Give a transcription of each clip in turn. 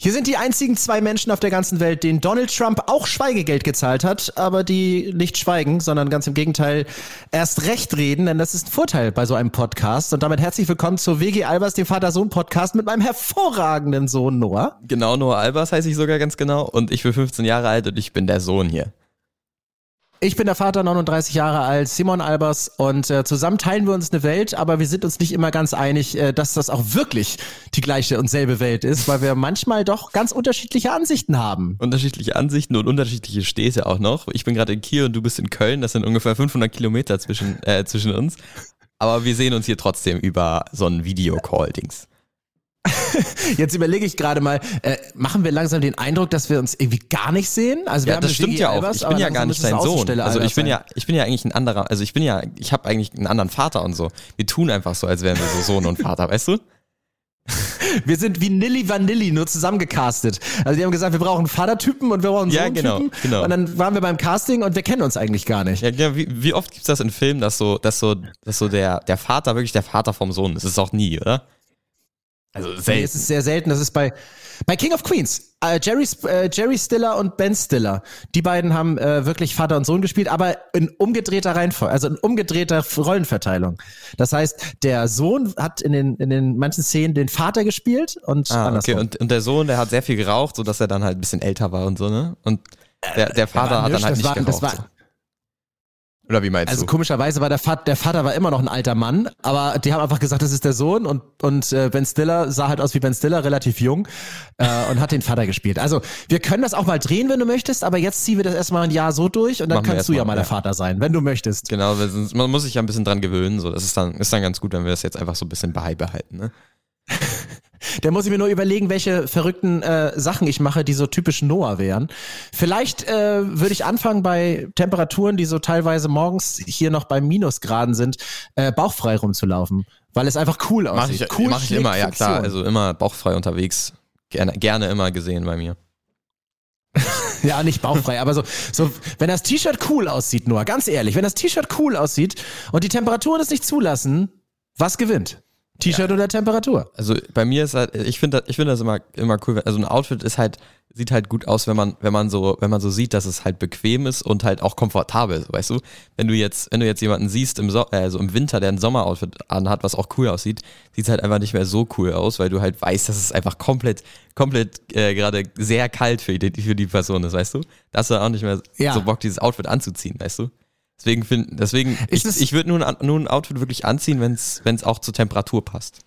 Hier sind die einzigen zwei Menschen auf der ganzen Welt, denen Donald Trump auch Schweigegeld gezahlt hat, aber die nicht schweigen, sondern ganz im Gegenteil erst recht reden, denn das ist ein Vorteil bei so einem Podcast. Und damit herzlich willkommen zu WG Albers, dem Vater-Sohn-Podcast mit meinem hervorragenden Sohn Noah. Genau, Noah Albers heiße ich sogar ganz genau und ich bin 15 Jahre alt und ich bin der Sohn hier. Ich bin der Vater, 39 Jahre alt, Simon Albers und äh, zusammen teilen wir uns eine Welt, aber wir sind uns nicht immer ganz einig, äh, dass das auch wirklich die gleiche und selbe Welt ist, weil wir manchmal doch ganz unterschiedliche Ansichten haben. Unterschiedliche Ansichten und unterschiedliche Städte auch noch. Ich bin gerade in Kiel und du bist in Köln, das sind ungefähr 500 Kilometer zwischen, äh, zwischen uns. Aber wir sehen uns hier trotzdem über so ein Videocall-Dings. Jetzt überlege ich gerade mal, äh, machen wir langsam den Eindruck, dass wir uns irgendwie gar nicht sehen? Also wir ja, das stimmt ja auch. Albers, ich bin ja gar nicht dein Sohn. Also ich bin ja, ich bin ja eigentlich ein anderer, also ich bin ja, ich habe eigentlich einen anderen Vater und so. Wir tun einfach so, als wären wir so Sohn und Vater, weißt du? Wir sind wie Nilly Vanilli nur zusammengecastet. Also die haben gesagt, wir brauchen Vatertypen und wir brauchen ja, genau, genau. Und dann waren wir beim Casting und wir kennen uns eigentlich gar nicht. Ja, ja wie, wie oft gibt's das in Filmen, dass so, dass so, dass so der, der Vater wirklich der Vater vom Sohn ist? Das ist auch nie, oder? Also selten. Nee, es ist sehr selten. Das ist bei, bei King of Queens. Äh, Jerry, äh, Jerry Stiller und Ben Stiller. Die beiden haben äh, wirklich Vater und Sohn gespielt, aber in umgedrehter Reihenfolge, also in umgedrehter Rollenverteilung. Das heißt, der Sohn hat in den, in den manchen Szenen den Vater gespielt und ah, andersrum. Okay, und, und der Sohn, der hat sehr viel geraucht, sodass er dann halt ein bisschen älter war und so, ne? Und der, der Vater hat dann halt nicht war, geraucht. Das war. Oder wie meinst also du? Also komischerweise war der Vater, der Vater war immer noch ein alter Mann, aber die haben einfach gesagt, das ist der Sohn und und äh, Ben Stiller sah halt aus wie Ben Stiller, relativ jung äh, und hat den Vater gespielt. Also wir können das auch mal drehen, wenn du möchtest, aber jetzt ziehen wir das erstmal ein Jahr so durch und dann Machen kannst du ja mal der Vater sein, wenn du möchtest. Genau, man muss sich ja ein bisschen dran gewöhnen, so das ist dann ist dann ganz gut, wenn wir das jetzt einfach so ein bisschen beibehalten, ne? Der muss ich mir nur überlegen, welche verrückten äh, Sachen ich mache, die so typisch Noah wären. Vielleicht äh, würde ich anfangen bei Temperaturen, die so teilweise morgens hier noch bei Minusgraden sind, äh, bauchfrei rumzulaufen, weil es einfach cool aussieht. Mach ich, cool mach ich immer, ja klar. Also immer bauchfrei unterwegs. Gerne, gerne immer gesehen bei mir. ja, nicht bauchfrei, aber so, so, wenn das T-Shirt cool aussieht, Noah, ganz ehrlich, wenn das T-Shirt cool aussieht und die Temperaturen es nicht zulassen, was gewinnt? T-Shirt ja. oder Temperatur? Also bei mir ist halt, ich finde ich finde das immer, immer cool. Also ein Outfit ist halt, sieht halt gut aus, wenn man, wenn man so, wenn man so sieht, dass es halt bequem ist und halt auch komfortabel, weißt du? Wenn du jetzt, wenn du jetzt jemanden siehst im, so äh, also im Winter, der ein Sommeroutfit anhat, was auch cool aussieht, sieht es halt einfach nicht mehr so cool aus, weil du halt weißt, dass es einfach komplett, komplett äh, gerade sehr kalt für die, für die Person ist, weißt du? Da hast du auch nicht mehr ja. so Bock, dieses Outfit anzuziehen, weißt du? Deswegen, find, deswegen ich, ich würde nur, nur ein Outfit wirklich anziehen, wenn es auch zur Temperatur passt.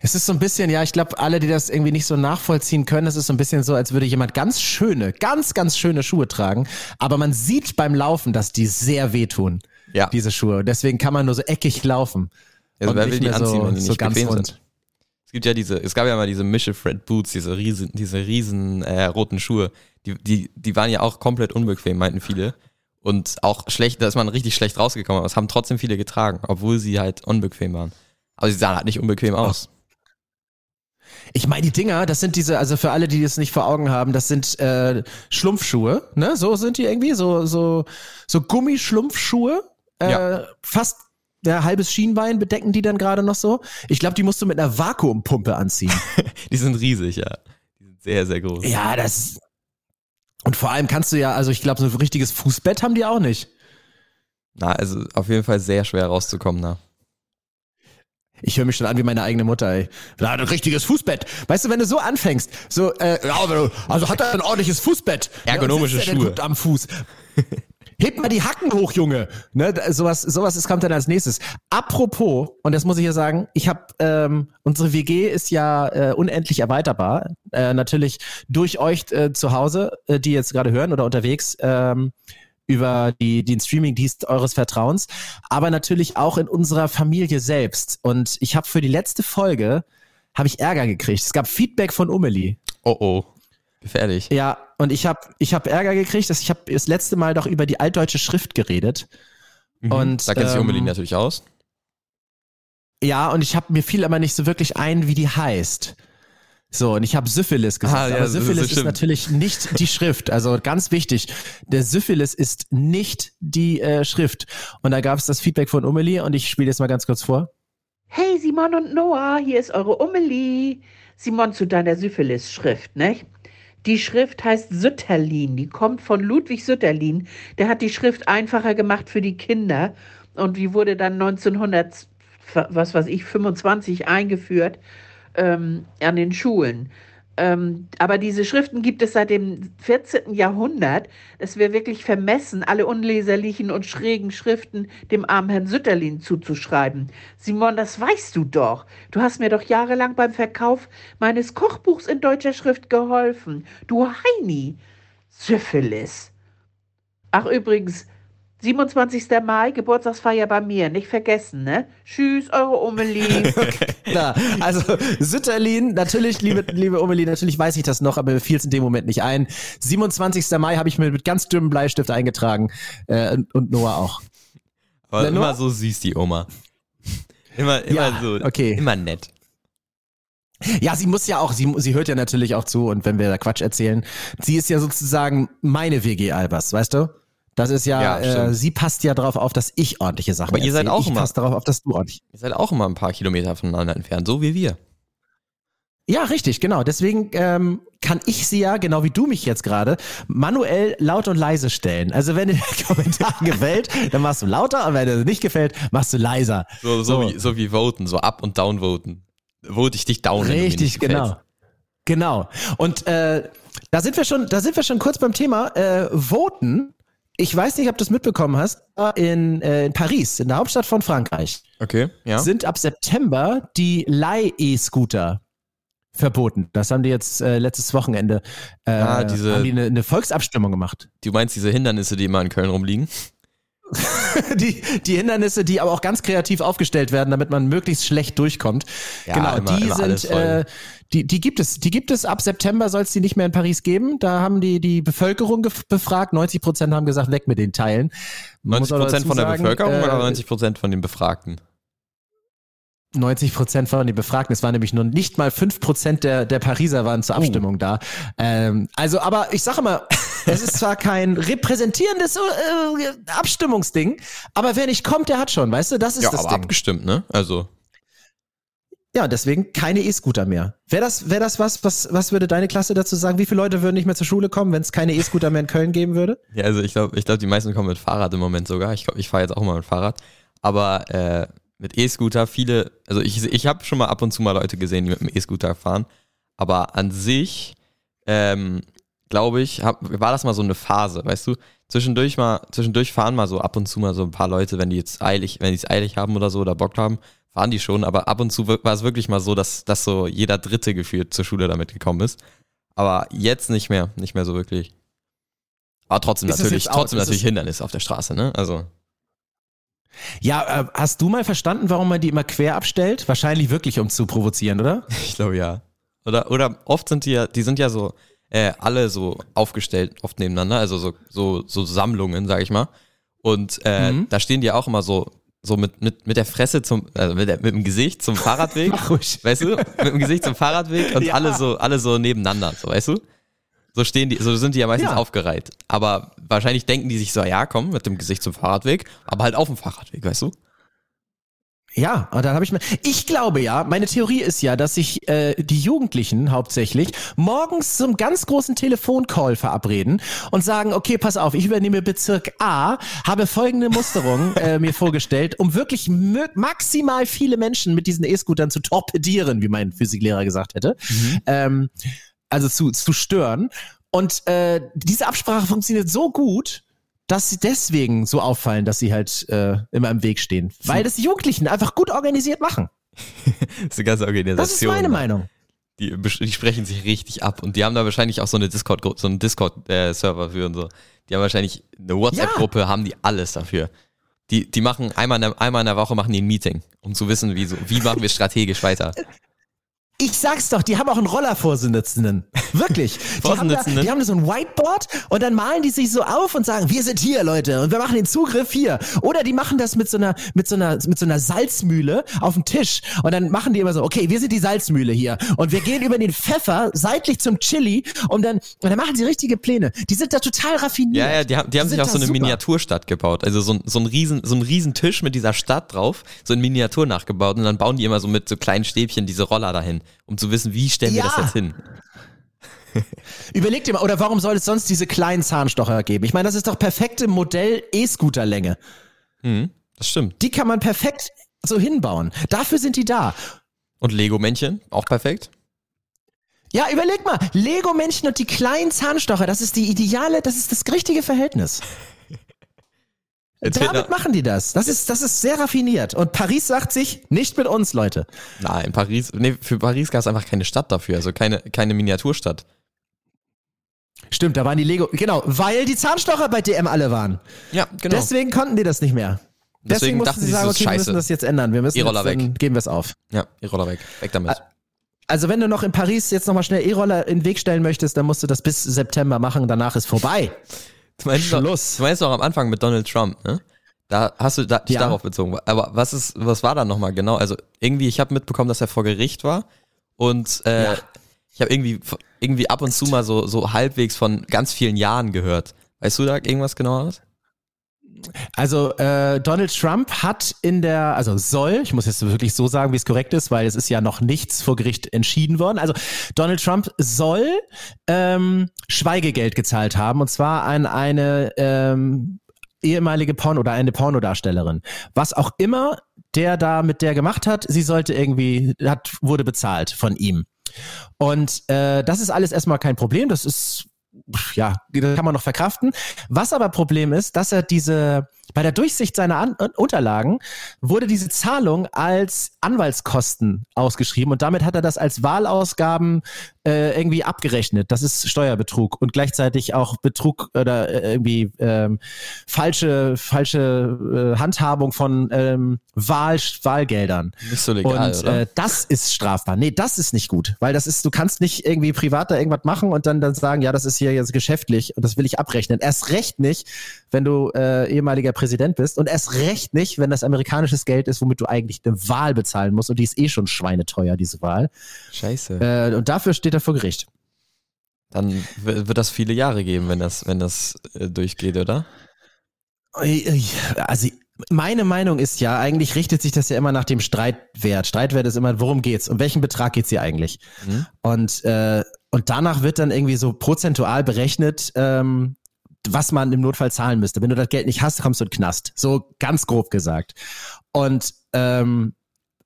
Es ist so ein bisschen, ja, ich glaube, alle, die das irgendwie nicht so nachvollziehen können, es ist so ein bisschen so, als würde jemand ganz schöne, ganz, ganz schöne Schuhe tragen, aber man sieht beim Laufen, dass die sehr wehtun, ja. diese Schuhe. Deswegen kann man nur so eckig laufen. Also wer will die anziehen, so, wenn die nicht so bequem sind? Es gibt ja diese, es gab ja mal diese Fred Boots, diese riesen, diese riesen äh, roten Schuhe. Die, die, die waren ja auch komplett unbequem, meinten viele und auch schlecht, da ist man richtig schlecht rausgekommen, aber es haben trotzdem viele getragen, obwohl sie halt unbequem waren. Aber sie sahen halt nicht unbequem aus. Ich meine, die Dinger, das sind diese, also für alle, die das nicht vor Augen haben, das sind äh, Schlumpfschuhe, ne? So sind die irgendwie, so, so, so Gummischlumpfschuhe. Äh, ja. Fast der halbes Schienbein bedecken die dann gerade noch so. Ich glaube, die musst du mit einer Vakuumpumpe anziehen. die sind riesig, ja. Die sind sehr, sehr groß. Ja, das, und vor allem kannst du ja, also ich glaube, so ein richtiges Fußbett haben die auch nicht. Na, also auf jeden Fall sehr schwer rauszukommen, na. Ich höre mich schon an wie meine eigene Mutter, ey. Hat ein richtiges Fußbett. Weißt du, wenn du so anfängst, so, äh, also hat er ein ordentliches Fußbett. Ergonomische ja, Schuhe. am Fuß. Heb mal die Hacken hoch, Junge. Ne, sowas, sowas ist, kommt dann als nächstes. Apropos, und das muss ich ja sagen, ich habe ähm, unsere WG ist ja äh, unendlich erweiterbar. Äh, natürlich durch euch äh, zu Hause, äh, die jetzt gerade hören oder unterwegs. Ähm, über die, den Streaming-Dienst eures Vertrauens, aber natürlich auch in unserer Familie selbst. Und ich habe für die letzte Folge habe ich Ärger gekriegt. Es gab Feedback von Umeli. Oh oh. Gefährlich. Ja, und ich habe ich hab Ärger gekriegt, dass ich habe das letzte Mal doch über die altdeutsche Schrift geredet. Mhm. Und, da kennt sich ähm, Umeli natürlich aus. Ja, und ich habe mir fiel aber nicht so wirklich ein, wie die heißt. So, und ich habe Syphilis gesagt. Ah, ja, aber Syphilis ist, ist natürlich nicht die Schrift. Also ganz wichtig, der Syphilis ist nicht die äh, Schrift. Und da gab es das Feedback von Umeli und ich spiele jetzt mal ganz kurz vor. Hey Simon und Noah, hier ist eure Umeli. Simon zu deiner Syphilis-Schrift, ne? Die Schrift heißt Sütterlin, die kommt von Ludwig Sütterlin. Der hat die Schrift einfacher gemacht für die Kinder und die wurde dann 1900, was weiß ich, 25 eingeführt ähm, an den Schulen. Ähm, aber diese Schriften gibt es seit dem 14. Jahrhundert. Es wäre wirklich vermessen, alle unleserlichen und schrägen Schriften dem armen Herrn Sütterlin zuzuschreiben. Simon, das weißt du doch. Du hast mir doch jahrelang beim Verkauf meines Kochbuchs in deutscher Schrift geholfen. Du Heini. Syphilis. Ach übrigens, 27. Mai, Geburtstagsfeier bei mir, nicht vergessen, ne? Tschüss, eure Umeli. Klar, also Sütterlin, natürlich, liebe, liebe Umeli, natürlich weiß ich das noch, aber mir fiel es in dem Moment nicht ein. 27. Mai habe ich mir mit ganz dünnem Bleistift eingetragen äh, und Noah auch. Aber immer Noah? so süß, die Oma. Immer, immer ja, so, okay. immer nett. Ja, sie muss ja auch, sie, sie hört ja natürlich auch zu und wenn wir da Quatsch erzählen, sie ist ja sozusagen meine WG Albers, weißt du? Das ist ja, ja äh, sie passt ja darauf auf, dass ich ordentliche Sachen Aber ihr seid auch ich immer. passe darauf auf, dass du ordentlich. Ihr seid auch immer ein paar Kilometer voneinander entfernt, so wie wir. Ja, richtig, genau. Deswegen ähm, kann ich sie ja, genau wie du mich jetzt gerade, manuell laut und leise stellen. Also wenn dir der Kommentar gefällt, dann machst du lauter, und wenn dir nicht gefällt, machst du leiser. So, so, so. Wie, so wie voten, so up und down voten. Vote ich dich down. Richtig, genau. Genau. Und äh, da sind wir schon, da sind wir schon kurz beim Thema äh, Voten ich weiß nicht, ob du es mitbekommen hast, in, äh, in Paris, in der Hauptstadt von Frankreich, okay, ja. sind ab September die Leih-E-Scooter verboten. Das haben die jetzt äh, letztes Wochenende äh, ah, diese, haben die eine, eine Volksabstimmung gemacht. Du meinst diese Hindernisse, die immer in Köln rumliegen? die, die Hindernisse, die aber auch ganz kreativ aufgestellt werden, damit man möglichst schlecht durchkommt. Ja, genau, immer, die immer sind, äh, die, die gibt es, die gibt es ab September soll es die nicht mehr in Paris geben. Da haben die die Bevölkerung befragt. 90 Prozent haben gesagt, weg mit den Teilen. 90 Prozent von der sagen, Bevölkerung äh, oder 90 Prozent von den Befragten? 90 Prozent von den Befragten, es waren nämlich nur nicht mal fünf Prozent der, der Pariser waren zur oh. Abstimmung uh. da. Ähm, also, aber ich sage mal, es ist zwar kein repräsentierendes äh, Abstimmungsding, aber wer nicht kommt, der hat schon, weißt du, das ist ja, das aber Ding. abgestimmt, ne? Also. Ja, deswegen keine E-Scooter mehr. Wäre das, wäre das was, was, was würde deine Klasse dazu sagen? Wie viele Leute würden nicht mehr zur Schule kommen, wenn es keine E-Scooter mehr in Köln geben würde? Ja, also ich glaube, ich glaube, die meisten kommen mit Fahrrad im Moment sogar. Ich glaube, ich fahre jetzt auch mal mit Fahrrad. Aber äh, mit E-Scooter, viele, also ich, ich habe schon mal ab und zu mal Leute gesehen, die mit dem E-Scooter fahren. Aber an sich, ähm, glaube ich, hab, war das mal so eine Phase, weißt du? Zwischendurch mal, zwischendurch fahren mal so ab und zu mal so ein paar Leute, wenn die jetzt eilig, wenn die es eilig haben oder so oder Bock haben, fahren die schon, aber ab und zu war es wirklich mal so, dass, dass so jeder Dritte gefühlt zur Schule damit gekommen ist. Aber jetzt nicht mehr, nicht mehr so wirklich. Aber trotzdem ist natürlich, trotzdem natürlich Hindernis auf der Straße, ne? Also. Ja, äh, hast du mal verstanden, warum man die immer quer abstellt? Wahrscheinlich wirklich, um zu provozieren, oder? Ich glaube ja. Oder, oder oft sind die ja, die sind ja so äh, alle so aufgestellt, oft nebeneinander, also so, so, so Sammlungen, sag ich mal. Und äh, mhm. da stehen die auch immer so, so mit, mit, mit der Fresse zum, also mit, der, mit dem Gesicht zum Fahrradweg. Weißt du? Mit dem Gesicht zum Fahrradweg und ja. alle so, alle so nebeneinander, so weißt du? So stehen die, so sind die ja meistens ja. aufgereiht. Aber wahrscheinlich denken die sich so, ja, komm, mit dem Gesicht zum Fahrradweg, aber halt auf dem Fahrradweg, weißt du? Ja, und dann habe ich mir. Ich glaube ja, meine Theorie ist ja, dass sich äh, die Jugendlichen hauptsächlich morgens zum ganz großen Telefoncall verabreden und sagen, okay, pass auf, ich übernehme Bezirk A, habe folgende Musterung äh, mir vorgestellt, um wirklich maximal viele Menschen mit diesen E-Scootern zu torpedieren, wie mein Physiklehrer gesagt hätte. Mhm. Ähm, also zu, zu stören. Und äh, diese Absprache funktioniert so gut, dass sie deswegen so auffallen, dass sie halt äh, immer im Weg stehen. Weil das die Jugendlichen einfach gut organisiert machen. das ist eine ganze Organisation. Das ist meine Meinung. Die, die sprechen sich richtig ab und die haben da wahrscheinlich auch so eine Discord, so einen Discord-Server äh, für und so. Die haben wahrscheinlich eine WhatsApp-Gruppe, ja. haben die alles dafür. Die, die machen einmal in, der, einmal in der Woche machen die ein Meeting, um zu wissen, wie, so, wie machen wir strategisch weiter. Ich sag's doch, die haben auch einen Rollervorsitzenden. Wirklich. Die haben, da, die haben da so ein Whiteboard und dann malen die sich so auf und sagen, wir sind hier, Leute, und wir machen den Zugriff hier. Oder die machen das mit so einer, mit so einer, mit so einer Salzmühle auf dem Tisch und dann machen die immer so, okay, wir sind die Salzmühle hier und wir gehen über den Pfeffer seitlich zum Chili und dann, und dann machen sie richtige Pläne. Die sind da total raffiniert. Ja, ja, die haben, die haben sich auch so eine super. Miniaturstadt gebaut. Also so ein, so ein riesen, so ein riesen Tisch mit dieser Stadt drauf, so in Miniatur nachgebaut und dann bauen die immer so mit so kleinen Stäbchen diese Roller dahin, um zu wissen, wie stellen wir Ja. das jetzt hin. Überleg dir mal, oder warum soll es sonst diese kleinen Zahnstocher geben? Ich meine, das ist doch perfekte Modell E-Scooter-Länge. Mhm, das stimmt. Die kann man perfekt so hinbauen. Dafür sind die da. Und Lego-Männchen, auch perfekt. Ja, überleg mal, Lego-Männchen und die kleinen Zahnstocher, das ist die ideale, das ist das richtige Verhältnis. Fehlt Damit machen die das. Das ist, das ist sehr raffiniert. Und Paris sagt sich, nicht mit uns, Leute. Nein, Paris, nee, für Paris gab es einfach keine Stadt dafür, also keine, keine Miniaturstadt. Stimmt, da waren die Lego, genau, weil die Zahnstocher bei DM alle waren. Ja, genau. Deswegen konnten die das nicht mehr. Deswegen, Deswegen mussten sie sagen, okay, wir müssen das jetzt ändern. Wir müssen E-Roller jetzt, dann weg. geben wir es auf. ja, die Roller weg. Weg damit. Also wenn du noch in Paris jetzt nochmal schnell E-Roller in den Weg stellen möchtest, dann musst du das bis September machen, danach ist vorbei. Du meinst Schluss. Doch, du meinst doch am Anfang mit Donald Trump, ne? Da hast du da, dich Ja. darauf bezogen. Aber was ist, was war da nochmal genau? Also irgendwie, ich habe mitbekommen, dass er vor Gericht war und äh, Ja. ich habe irgendwie irgendwie ab und zu mal so so halbwegs von ganz vielen Jahren gehört. Weißt du da irgendwas genaueres? Also äh, Donald Trump hat in der, also soll, ich muss jetzt wirklich so sagen, wie es korrekt ist, weil es ist ja noch nichts vor Gericht entschieden worden. Also Donald Trump soll ähm, Schweigegeld gezahlt haben und zwar an eine ähm, ehemalige Porno oder eine Pornodarstellerin. Was auch immer der da mit der gemacht hat, sie sollte irgendwie, hat, wurde bezahlt von ihm. Und äh, das ist alles erstmal kein Problem. Das ist ja, das kann man noch verkraften. Was aber Problem ist, dass er diese, bei der Durchsicht seiner An Unterlagen wurde diese Zahlung als Anwaltskosten ausgeschrieben und damit hat er das als Wahlausgaben äh, irgendwie abgerechnet. Das ist Steuerbetrug und gleichzeitig auch Betrug oder äh, irgendwie ähm, falsche, falsche äh, Handhabung von ähm, Wahl, Wahlgeldern. Nicht so legal, und oder? Äh, das ist strafbar. Nee, das ist nicht gut, weil das ist, du kannst nicht irgendwie privat da irgendwas machen und dann, dann sagen, ja, das ist hier jetzt geschäftlich und das will ich abrechnen. Erst recht nicht, wenn du äh, ehemaliger Präsident bist und erst recht nicht, wenn das amerikanisches Geld ist, womit du eigentlich eine Wahl bezahlen musst und die ist eh schon schweineteuer, diese Wahl. Scheiße. Äh, und dafür steht er vor Gericht. Dann wird das viele Jahre geben, wenn das wenn das äh, durchgeht, oder? Also meine Meinung ist ja, eigentlich richtet sich das ja immer nach dem Streitwert. Streitwert ist immer, worum geht's? Um welchen Betrag geht's hier eigentlich? Mhm. Und, äh, und danach wird dann irgendwie so prozentual berechnet, ähm, was man im Notfall zahlen müsste. Wenn du das Geld nicht hast, kommst du in den Knast. So ganz grob gesagt. Und ähm,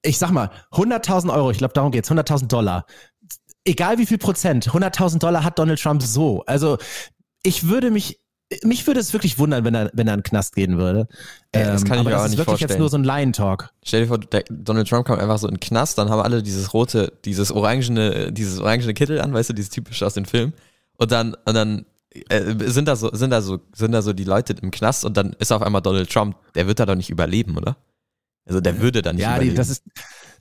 ich sag mal, 100.000 Euro, ich glaube, darum geht's, 100.000 Dollar. Egal wie viel Prozent, 100.000 Dollar hat Donald Trump so. Also ich würde mich, mich würde es wirklich wundern, wenn er, wenn er in den Knast gehen würde. Ey, das kann ich aber mir auch das nicht ist wirklich jetzt nur so ein Laientalk. Stell dir vor, Donald Trump kommt einfach so in den Knast, dann haben alle dieses rote, dieses orangene, dieses orangene Kittel an, weißt du, dieses typische aus den Filmen. Und dann, und dann äh, sind da so, sind da so, sind da so die Leute im Knast und dann ist auf einmal Donald Trump, der wird da doch nicht überleben, oder? Also der würde dann nicht Ja, überleben. das ist,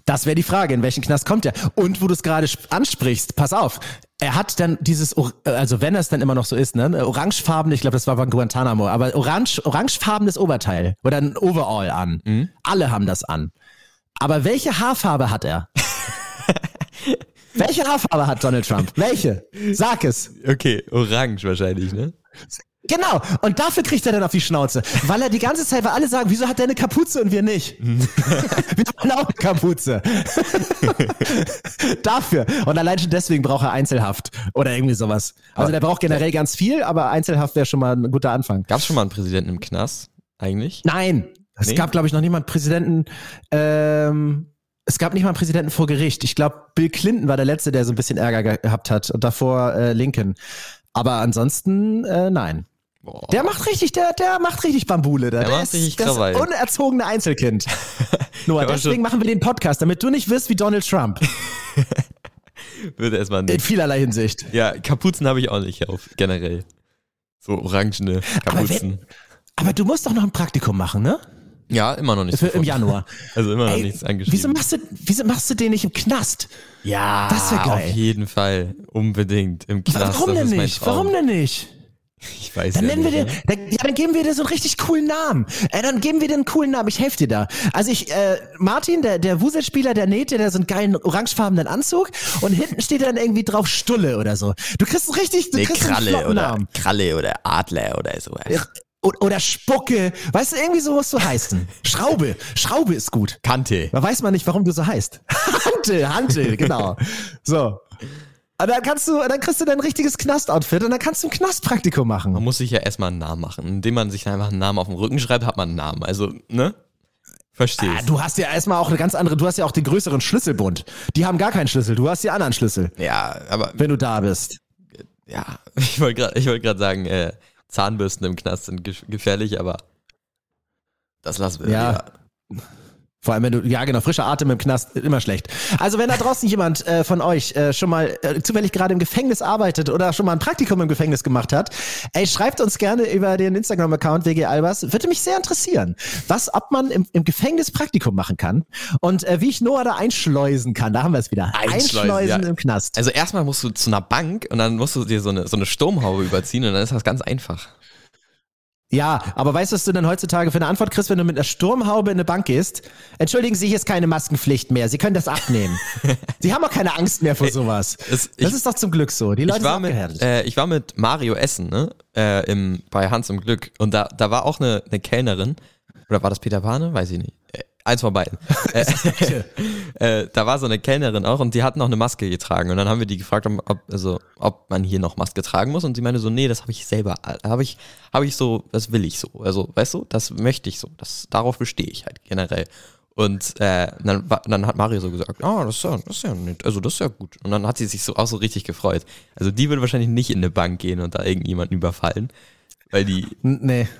das wäre die Frage, in welchen Knast kommt er? Und wo du es gerade sp- ansprichst, pass auf, er hat dann dieses, Or- also wenn es dann immer noch so ist, ne, orangefarbene, ich glaube, das war von Guantanamo, aber orange, orangefarbenes Oberteil oder ein Overall an. Mhm. Alle haben das an. Aber welche Haarfarbe hat er? welche Haarfarbe hat Donald Trump? Welche? Sag es. okay, orange wahrscheinlich, ne? Genau. Und dafür kriegt er dann auf die Schnauze. Weil er die ganze Zeit, weil alle sagen, wieso hat der eine Kapuze und wir nicht? wir haben auch eine Kapuze. dafür. Und allein schon deswegen braucht er Einzelhaft. Oder irgendwie sowas. Also Aber- der braucht generell ganz viel, aber Einzelhaft wäre schon mal ein guter Anfang. Gab es schon mal einen Präsidenten im Knast? Eigentlich? Nein. Es Nee? gab, glaube ich, noch niemand Präsidenten, ähm, es gab nicht mal einen Präsidenten vor Gericht. Ich glaube, Bill Clinton war der Letzte, der so ein bisschen Ärger gehabt hat. Und davor äh, Lincoln. Aber ansonsten, äh, nein. Boah. Der macht richtig, der, der macht richtig Bambule. Da. Der macht ist richtig das Krawall. unerzogene Einzelkind. Noah, Aber deswegen machen wir den Podcast, damit du nicht wirst wie Donald Trump. Würde erstmal In nicht. vielerlei Hinsicht. Ja, Kapuzen habe ich auch nicht auf, generell. So orangene Kapuzen. Aber du musst doch noch ein Praktikum machen, ne? Ja, immer noch nicht. Für, Im Januar. Also immer noch Ey, nichts angeschrieben. Wieso machst, du, wieso machst du den nicht im Knast? ja, das wär geil. auf jeden Fall. Unbedingt. Im Knast. Warum das denn ist nicht? Warum denn nicht? Ich weiß Dann ja nennen wir nicht, dir, ne? dann, ja, dann geben wir dir so einen richtig coolen Namen. Äh, dann geben wir dir einen coolen Namen. Ich helfe dir da. Also ich, äh, Martin, der, der Wuselspieler, der näht dir da so einen geilen orangefarbenen Anzug und hinten steht dann irgendwie drauf Stulle oder so. Du kriegst einen richtig, du Nee, kriegst einen Kralle flotten oder Namen. Kralle oder Adler oder so. Oder Spucke. Weißt du, irgendwie so musst du heißen. Schraube. Schraube ist gut. Kante. Da weiß man nicht, warum du so heißt. Hante, Hante, genau. So. Und dann kannst du, dann kriegst du dein richtiges Knast-Outfit und dann kannst du ein Knastpraktikum machen. Man muss sich ja erstmal einen Namen machen. Indem man sich einfach einen Namen auf den Rücken schreibt, hat man einen Namen. Also, ne? Verstehst. Ah, du hast ja erstmal auch eine ganz andere, du hast ja auch den größeren Schlüsselbund. Die haben gar keinen Schlüssel, du hast die anderen Schlüssel, ja, aber wenn du da bist. ja, ich wollte gerade wollt sagen, äh, Zahnbürsten im Knast sind ge gefährlich, aber das lassen wir. Ja. Vor allem, wenn du, ja genau, frischer Atem im Knast, immer schlecht. Also wenn da draußen jemand äh, von euch äh, schon mal äh, zufällig gerade im Gefängnis arbeitet oder schon mal ein Praktikum im Gefängnis gemacht hat, ey, schreibt uns gerne über den Instagram-Account WG Albers. Würde mich sehr interessieren, was, ob man im, im Gefängnis Praktikum machen kann und äh, wie ich Noah da einschleusen kann. Da haben wir es wieder. Einschleusen, ja. im Knast. Also erstmal musst du zu einer Bank und dann musst du dir so eine, so eine Sturmhaube überziehen und dann ist das ganz einfach. Ja, aber weißt du, was du denn heutzutage für eine Antwort kriegst, wenn du mit einer Sturmhaube in eine Bank gehst? Entschuldigen Sie, hier ist keine Maskenpflicht mehr. Sie können das abnehmen. Sie haben auch keine Angst mehr vor sowas. Es- das ich- ist doch zum Glück so. Die Leute ich war sind mit, äh, ich war mit Mario Essen, ne? Äh, im, bei Hans im Glück. Und da, da war auch eine, eine Kellnerin. Oder war das Peter Pane? Weiß ich nicht. Eins von beiden. äh, äh, da war so eine Kellnerin auch und die hat noch eine Maske getragen. Und dann haben wir die gefragt, ob, also, ob man hier noch Maske tragen muss. Und sie meinte so, nee, das habe ich selber, habe ich, habe ich so, das will ich so. Also, weißt du, das möchte ich so. Das, darauf bestehe ich halt generell. Und äh, dann, dann hat Mario so gesagt, ah, das ist ja, das ist ja nett, also das ist ja gut. Und dann hat sie sich so auch so richtig gefreut. Also die würde wahrscheinlich nicht in eine Bank gehen und da irgendjemanden überfallen, weil die, Nee.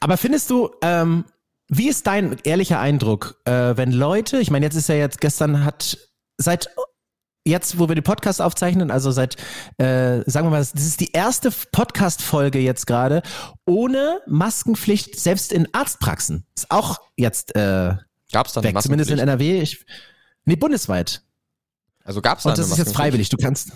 Aber findest du, ähm, wie ist dein ehrlicher Eindruck, äh, wenn Leute, ich meine, jetzt ist ja jetzt, gestern hat, seit jetzt, wo wir den Podcast aufzeichnen, also seit, äh, sagen wir mal, das ist die erste Podcast-Folge jetzt gerade, ohne Maskenpflicht, selbst in Arztpraxen. Ist auch jetzt äh, gab's da eine weg, zumindest in? NRW. Ich, nee, bundesweit. Also gab's da Und das ist jetzt freiwillig. Du kannst.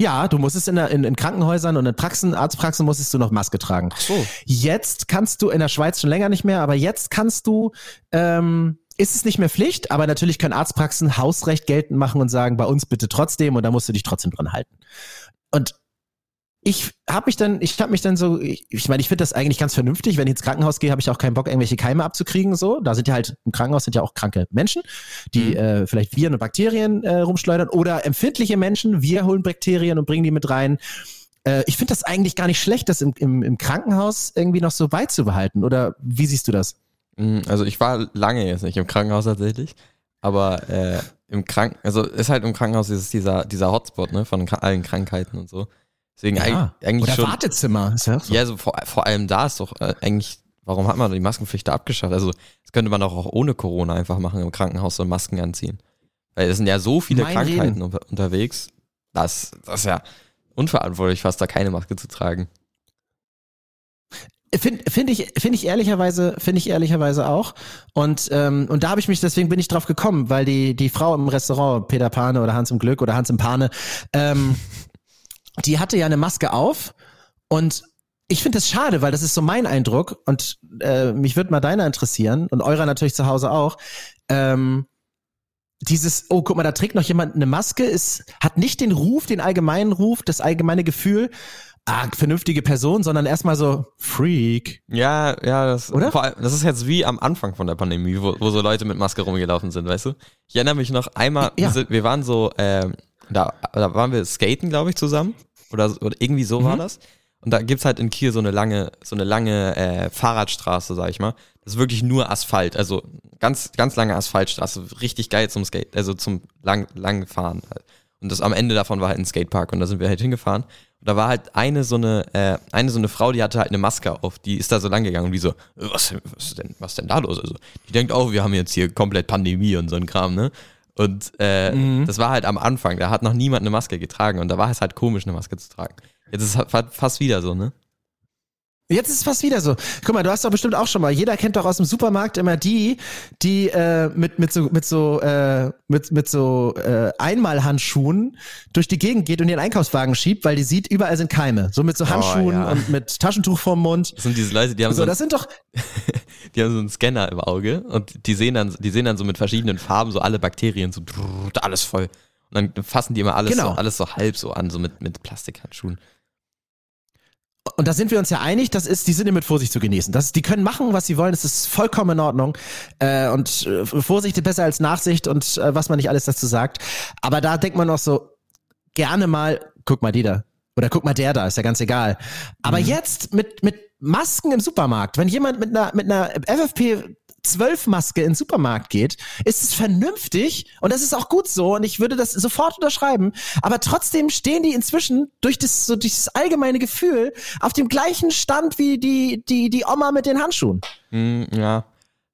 Ja, du musstest in, der, in, in Krankenhäusern und in Praxen, Arztpraxen musstest du noch Maske tragen. Ach so. Jetzt kannst du in der Schweiz schon länger nicht mehr, aber jetzt kannst du, ähm, ist es nicht mehr Pflicht, aber natürlich können Arztpraxen Hausrecht geltend machen und sagen, bei uns bitte trotzdem und da musst du dich trotzdem dran halten. Und ich habe mich dann, ich habe mich dann so, ich, ich meine, ich finde das eigentlich ganz vernünftig. Wenn ich ins Krankenhaus gehe, habe ich auch keinen Bock, irgendwelche Keime abzukriegen. So, da sind ja halt im Krankenhaus sind ja auch kranke Menschen, die Mhm. äh, vielleicht Viren und Bakterien äh, rumschleudern oder empfindliche Menschen. Wir holen Bakterien und bringen die mit rein. Äh, ich finde das eigentlich gar nicht schlecht, das im, im, im Krankenhaus irgendwie noch so beizubehalten. Oder wie siehst du das? Mm, Also ich war lange jetzt nicht im Krankenhaus tatsächlich, aber äh, im Kranken, also ist halt im Krankenhaus ist dieser, dieser Hotspot, ne, von allen Krankheiten und so. Deswegen eig- eigentlich oder schon. Wartezimmer. Ist ja, auch so. Ja, also vor, vor allem da ist doch äh, eigentlich, warum hat man die Maskenpflicht da abgeschafft? Also das könnte man doch auch ohne Corona einfach machen im Krankenhaus so Masken anziehen. Weil es sind ja so viele Mein Krankheiten unter, unterwegs, das, das ist ja unverantwortlich, fast da keine Maske zu tragen. Finde find ich, finde ich ehrlicherweise, finde ich ehrlicherweise auch. Und, ähm, und da habe ich mich, deswegen bin ich drauf gekommen, weil die, die Frau im Restaurant, Peter Pane oder Hans im Glück oder Hans im Pane, ähm, die hatte ja eine Maske auf und ich finde das schade, weil das ist so mein Eindruck und äh, mich würde mal deiner interessieren und eurer natürlich zu Hause auch. Ähm, dieses, oh, guck mal, da trägt noch jemand eine Maske, ist, hat nicht den Ruf, den allgemeinen Ruf, das allgemeine Gefühl, ah, vernünftige Person, sondern erstmal so Freak. Ja, ja, das, Oder? Vor allem, das ist jetzt wie am Anfang von der Pandemie, wo, wo so Leute mit Maske rumgelaufen sind, weißt du? Ich erinnere mich noch einmal, Ja. wir, waren so, ähm, da, da waren wir skaten, glaube ich, zusammen. Oder, oder irgendwie so war Mhm. das. Und da gibt's halt in Kiel so eine lange, so eine lange äh, Fahrradstraße, sag ich mal. Das ist wirklich nur Asphalt, also ganz, ganz lange Asphaltstraße, richtig geil zum Skate, also zum lang, lang Fahren halt. Und das am Ende davon war halt ein Skatepark und da sind wir halt hingefahren. Und da war halt eine so eine, äh, eine so eine Frau, die hatte halt eine Maske auf, die ist da so lang gegangen und die so, äh, was, was ist denn, was denn da los? Also, die denkt auch, wir haben jetzt hier komplett Pandemie und so ein Kram, ne? Und äh, Mhm. das war halt am Anfang, da hat noch niemand eine Maske getragen und da war es halt komisch, eine Maske zu tragen. Jetzt ist es fa- fast wieder so, ne? Jetzt ist es fast wieder so. Guck mal, du hast doch bestimmt auch schon mal. Jeder kennt doch aus dem Supermarkt immer die, die äh, mit mit so mit so äh, mit mit so äh, Einmalhandschuhen durch die Gegend geht und ihren Einkaufswagen schiebt, weil die sieht, überall sind Keime. So mit so Handschuhen ja. und mit Taschentuch vorm Mund. Das sind diese Leute, die haben so, So, das sind doch die haben so einen Scanner im Auge und die sehen dann, die sehen dann so mit verschiedenen Farben so alle Bakterien so alles voll. Und dann fassen die immer alles Genau. so, alles so halb so an, so mit, mit Plastikhandschuhen. Und da sind wir uns ja einig, das ist, die sind mit Vorsicht zu genießen. Das, die können machen, was sie wollen, das ist vollkommen in Ordnung. Äh, und äh, Vorsicht ist besser als Nachsicht und äh, was man nicht alles dazu sagt. Aber da denkt man auch so, gerne mal, guck mal die da. Oder guck mal der da, ist ja ganz egal. Aber jetzt mit, mit Masken im Supermarkt, wenn jemand mit einer, mit einer FFP 12 Maske in den Supermarkt geht, ist es vernünftig und das ist auch gut so und ich würde das sofort unterschreiben. Aber trotzdem stehen die inzwischen durch das, so dieses allgemeine Gefühl auf dem gleichen Stand wie die, die, die Oma mit den Handschuhen. Hm, ja,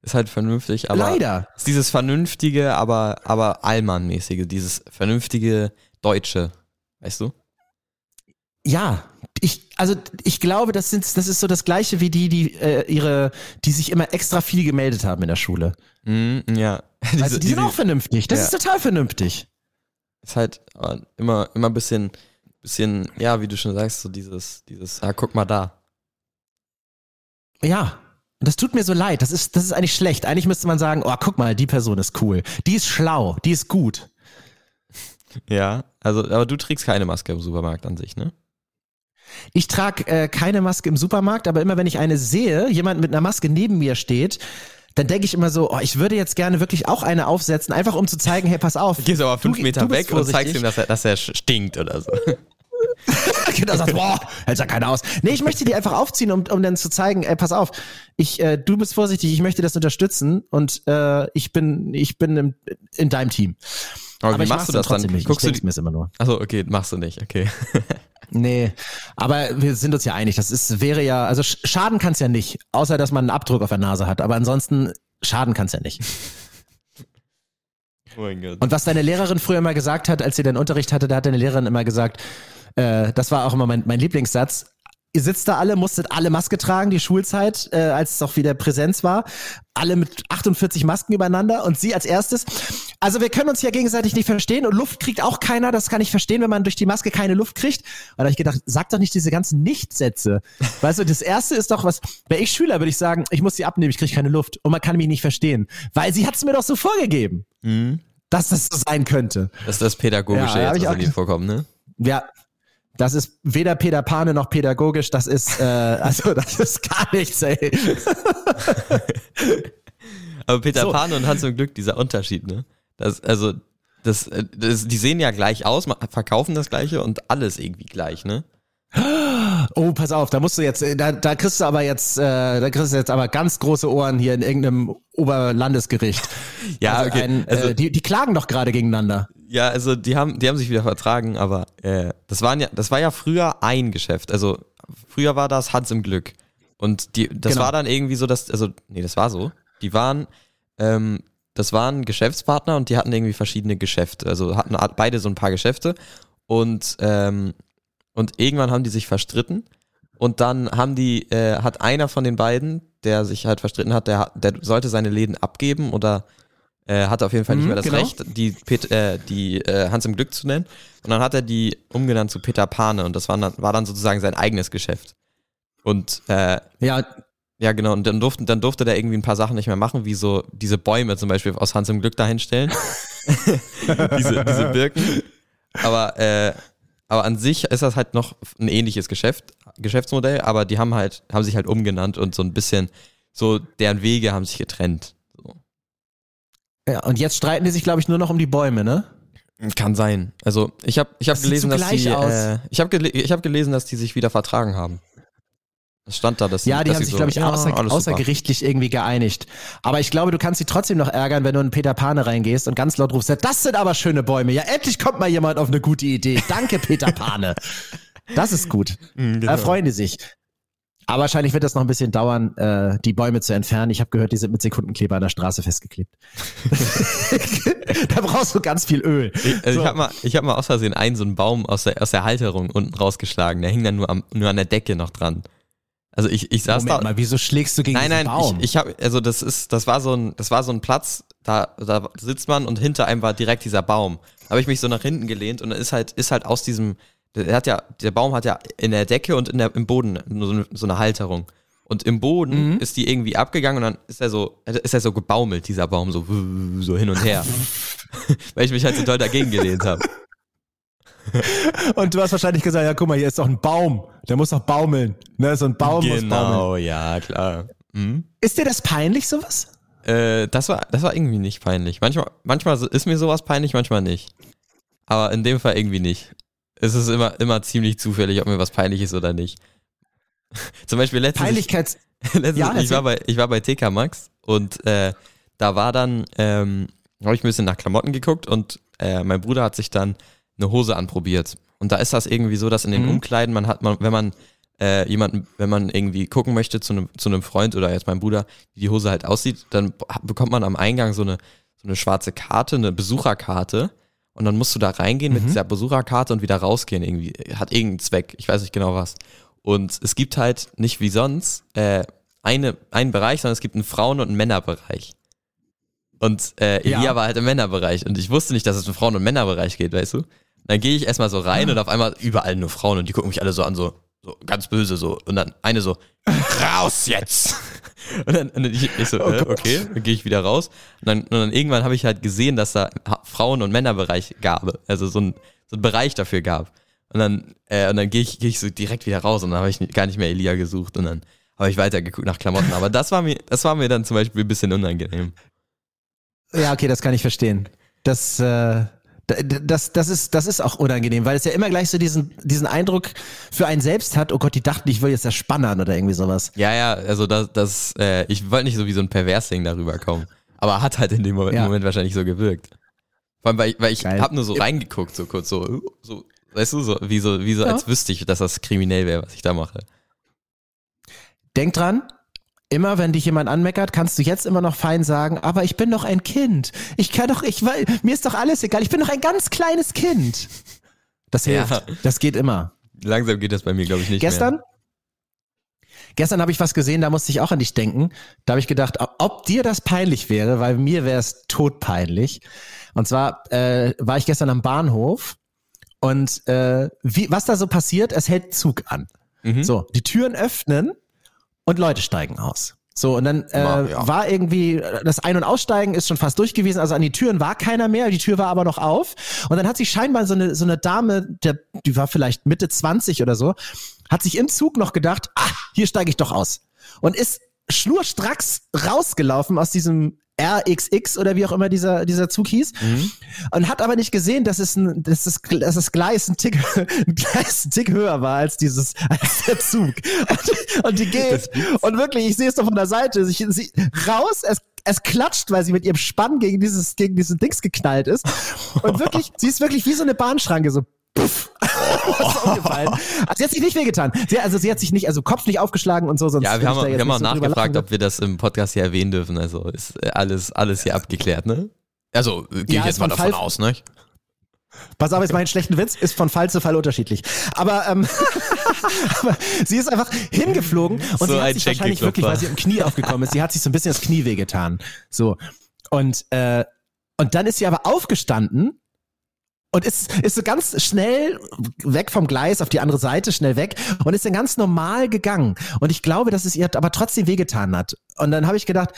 ist halt vernünftig, aber Leider. ist dieses vernünftige, aber, aber Allmann-mäßige, dieses vernünftige Deutsche, weißt du? Ja, ich, also ich glaube, das sind, das ist so das Gleiche wie die, die äh, ihre, die sich immer extra viel gemeldet haben in der Schule. Hm, ja. Also die sind auch vernünftig. Das Ja. ist total vernünftig. ist halt aber immer, immer ein bisschen, bisschen, ja, wie du schon sagst, so dieses, dieses, ah, guck mal da. Ja. Und das tut mir so leid. Das ist, das ist eigentlich schlecht. Eigentlich müsste man sagen, oh, guck mal, die Person ist cool. Die ist schlau. Die ist gut. Ja, also, aber du trägst keine Maske im Supermarkt an sich, ne? Ich trage äh, keine Maske im Supermarkt, aber immer wenn ich eine sehe, jemand mit einer Maske neben mir steht, dann denke ich immer so, oh, ich würde jetzt gerne wirklich auch eine aufsetzen, einfach um zu zeigen, hey, pass auf. Du gehst aber fünf Du- Meter du weg und zeigst ihm, dass er, dass er stinkt oder so. Kinder sagt, boah, hält ja keiner aus. Nee, ich möchte die einfach aufziehen, um, um dann zu zeigen, ey, pass auf, ich, äh, du bist vorsichtig, ich möchte das unterstützen und äh, ich bin, ich bin im, in deinem Team. Aber, wie ich machst mach's du das dann? nicht. Guckst ich du mir's immer nur. Achso, okay, machst du nicht, okay. Nee, aber wir sind uns ja einig, das ist, wäre ja, also sch- schaden kann's ja nicht, außer dass man einen Abdruck auf der Nase hat, aber ansonsten schaden kann's ja nicht. Oh mein Gott. Und was deine Lehrerin früher immer gesagt hat, als sie den Unterricht hatte, da hat deine Lehrerin immer gesagt, äh, das war auch immer mein, mein Lieblingssatz. Ihr sitzt da alle, musstet alle Maske tragen, die Schulzeit, äh, als es auch wieder Präsenz war. Alle mit 48 Masken übereinander und sie als erstes. Also wir können uns ja gegenseitig nicht verstehen und Luft kriegt auch keiner. Das kann ich verstehen, wenn man durch die Maske keine Luft kriegt. Und da habe ich gedacht, sag doch nicht diese ganzen Nichtsätze. Weißt du, das erste ist doch was, wäre ich Schüler, würde ich sagen, ich muss sie abnehmen, ich kriege keine Luft und man kann mich nicht verstehen. Weil sie hat es mir doch so vorgegeben, Mhm. dass das so sein könnte. Das ist das Pädagogische Ja, hab jetzt, auch dir vorkommt, ne? Ja, das ist weder Peter Pane noch pädagogisch, das ist, äh, also das ist gar nichts, ey. Aber Peter So. Pan und Hans im Glück, dieser Unterschied, ne? Das, also, das, äh, das, die sehen ja gleich aus, verkaufen das Gleiche und alles irgendwie gleich, ne? Oh, pass auf, da musst du jetzt, äh, da, da kriegst du aber jetzt, äh, da kriegst du jetzt aber ganz große Ohren hier in irgendeinem Oberlandesgericht. Ja, also okay. Ein, also, äh, die, die klagen doch gerade gegeneinander. ja, also die haben, die haben sich wieder vertragen, aber äh, das waren ja, das war ja früher ein Geschäft. Also früher war das Hans im Glück. Und die, das Genau. war dann irgendwie so, dass, also, nee, das war so. Die waren, ähm, das waren Geschäftspartner und die hatten irgendwie verschiedene Geschäfte. Also hatten beide so ein paar Geschäfte und ähm, und irgendwann haben die sich verstritten und dann haben die, äh, hat einer von den beiden, der sich halt verstritten hat, der, der sollte seine Läden abgeben oder äh, hatte auf jeden Fall nicht Mhm, mehr das genau. Recht, die, Pet, äh, die äh, Hans im Glück zu nennen. Und dann hat er die umgenannt zu Peter Pane und das war dann, war dann sozusagen sein eigenes Geschäft. Und äh, Ja, ja, genau. Und dann durfte, dann durfte der irgendwie ein paar Sachen nicht mehr machen, wie so diese Bäume zum Beispiel aus Hans im Glück dahinstellen. diese, diese Birken. Aber, äh, aber an sich ist das halt noch ein ähnliches Geschäft, Geschäftsmodell, aber die haben halt, haben sich halt umgenannt und so ein bisschen, so deren Wege haben sich getrennt. So. ja, und jetzt streiten die sich, glaube ich, nur noch um die Bäume, ne? Kann sein. Also ich habe ich hab Das gelesen, dass die, äh, ich habe gele ich hab gelesen, dass die sich wieder vertragen haben. Es stand da, dass Ja, die dass haben sie sich, so, glaube ich, ja, außer, super. außergerichtlich irgendwie geeinigt. Aber ich glaube, du kannst sie trotzdem noch ärgern, wenn du in Peter Pane reingehst und ganz laut rufst, das sind aber schöne Bäume. Ja, endlich kommt mal jemand auf eine gute Idee. Danke, Peter Pane. Das ist gut. Mhm, Da freuen die sich. Aber wahrscheinlich wird das noch ein bisschen dauern, äh, die Bäume zu entfernen. Ich habe gehört, die sind mit Sekundenkleber an der Straße festgeklebt. da brauchst du ganz viel Öl. Ich, also So. ich habe mal, ich hab mal aus Versehen einen so einen Baum aus der, aus der Halterung unten rausgeschlagen. Der hing dann nur, am, nur an der Decke noch dran. Also ich, ich saß Moment da. mal, wieso schlägst du gegen Nein, nein, Baum? ich, ich habe, also das ist, das war so ein, das war so ein Platz, da, da sitzt man und hinter einem war direkt dieser Baum. Da habe ich mich so nach hinten gelehnt und dann ist halt, ist halt aus diesem, der hat ja, der Baum hat ja in der Decke und in der, im Boden nur so eine, so eine Halterung. Und im Boden Mhm. ist die irgendwie abgegangen und dann ist er so, ist er so gebaumelt, dieser Baum, so, so hin und her. Weil ich mich halt so doll dagegen gelehnt habe. Und du hast wahrscheinlich gesagt, ja, guck mal, hier ist doch ein Baum. Der muss doch baumeln. Ne, so ein Baum muss baumeln. Genau, ja, klar. Mhm. Ist dir das peinlich, sowas? Äh, das war, das war irgendwie nicht peinlich. Manchmal, manchmal ist mir sowas peinlich, manchmal nicht. Aber in dem Fall irgendwie nicht. Es ist immer, immer ziemlich zufällig, ob mir was peinlich ist oder nicht. Zum Beispiel letztens, Peinlichkeits... letztens Ja, ich, war bei, ich war bei TK Maxx und äh, da war dann, ähm, habe ich ein bisschen nach Klamotten geguckt und äh, mein Bruder hat sich dann eine Hose anprobiert. Und da ist das irgendwie so, dass in den Mhm. Umkleiden man hat, man, wenn man äh, jemanden, wenn man irgendwie gucken möchte zu einem zu einem Freund oder jetzt meinem Bruder, wie die Hose halt aussieht, dann bekommt man am Eingang so eine so eine schwarze Karte, eine Besucherkarte und dann musst du da reingehen mit Mhm. dieser Besucherkarte und wieder rausgehen irgendwie. Hat irgendeinen Zweck, ich weiß nicht genau was. Und es gibt halt nicht wie sonst äh, eine, einen Bereich, sondern es gibt einen Frauen- und einen Männerbereich. Und äh, Elia Ja. war halt im Männerbereich und ich wusste nicht, dass es einen Frauen- und Männerbereich geht, weißt du? Dann gehe ich erstmal so rein Ah. und auf einmal überall nur Frauen und die gucken mich alle so an, so, so ganz böse so. Und dann eine so, raus jetzt! Und dann, und ich, ich so, äh, okay, dann gehe ich wieder raus. Und dann, und dann irgendwann habe ich halt gesehen, dass da Frauen- und Männerbereich gab. Also so ein, so ein Bereich dafür gab. Und dann, äh, und dann gehe ich, geh ich so direkt wieder raus und dann habe ich gar nicht mehr Elia gesucht und dann habe ich weitergeguckt nach Klamotten. Aber das war mir, das war mir dann zum Beispiel ein bisschen unangenehm. Ja, okay, das kann ich verstehen. Das, äh, das, das, ist, das ist auch unangenehm, weil es ja immer gleich so diesen, diesen Eindruck für einen selbst hat, oh Gott, die dachten, ich will jetzt das Spannern oder irgendwie sowas. Ja, ja, also das, das äh, ich wollte nicht so wie so ein Perversling darüber kommen. Aber hat halt in dem Moment, Ja. Moment wahrscheinlich so gewirkt. Vor allem, weil ich, weil ich Geil. hab nur so reingeguckt, so kurz, so, so, weißt du, so, wie so, wie so Ja. als wüsste ich, dass das kriminell wäre, was ich da mache. Denk dran, immer wenn dich jemand anmeckert, kannst du jetzt immer noch fein sagen, aber ich bin doch ein Kind. Ich kann doch, ich weil, mir ist doch alles egal. Ich bin doch ein ganz kleines Kind. Das Ja. hilft. Das geht immer. Langsam geht das bei mir, glaube ich, nicht Gestern? mehr. Gestern habe ich was gesehen, da musste ich auch an dich denken. Da habe ich gedacht, ob dir das peinlich wäre, weil mir wäre es todpeinlich. Und zwar äh, war ich gestern am Bahnhof und äh, wie, was da so passiert, es hält Zug an. Mhm. So, die Türen öffnen und Leute steigen aus. So, und dann äh, War- ja. war irgendwie, das Ein- und Aussteigen ist schon fast durch gewesen, also an die Türen war keiner mehr, die Tür war aber noch auf. Und dann hat sich scheinbar so eine, so eine Dame, der, die war vielleicht Mitte 20 oder so, hat sich im Zug noch gedacht, ah, hier steige ich doch aus. Und ist schnurstracks rausgelaufen aus diesem RXX oder wie auch immer dieser, dieser Zug hieß. Mhm. Und hat aber nicht gesehen, dass es ein, dass das, dass das Gleis ein Tick, ein Gleis ein Tick höher war als dieses, als der Zug. Und, und die geht. Und wirklich, ich sehe es doch von der Seite. Sie, sie raus, es, es klatscht, weil sie mit ihrem Spann gegen dieses, gegen diesen Dings geknallt ist. Und wirklich, sie ist wirklich wie so eine Bahnschranke, so puff. Also sie hat sich nicht wehgetan. Sie, also sie hat sich nicht, also Kopf nicht aufgeschlagen und so, sonst Ja, wir haben, wir haben auch so nachgefragt, ob wir das im Podcast hier erwähnen dürfen. Also ist äh, alles, alles hier abgeklärt, ne? Also äh, gehe Ja, ich jetzt mal von davon Fall- aus, ne? Pass auf, jetzt meinen schlechten Witz ist von Fall zu Fall unterschiedlich. Aber, ähm, aber sie ist einfach hingeflogen und So sie hat ein sich wahrscheinlich wirklich, weil sie im Knie aufgekommen ist, sie hat sich so ein bisschen das Knie wehgetan. So. Und, äh, und dann ist sie aber aufgestanden und ist, ist so ganz schnell weg vom Gleis auf die andere Seite, schnell weg und ist dann ganz normal gegangen. Und ich glaube, dass es ihr aber trotzdem wehgetan hat. Und dann habe ich gedacht,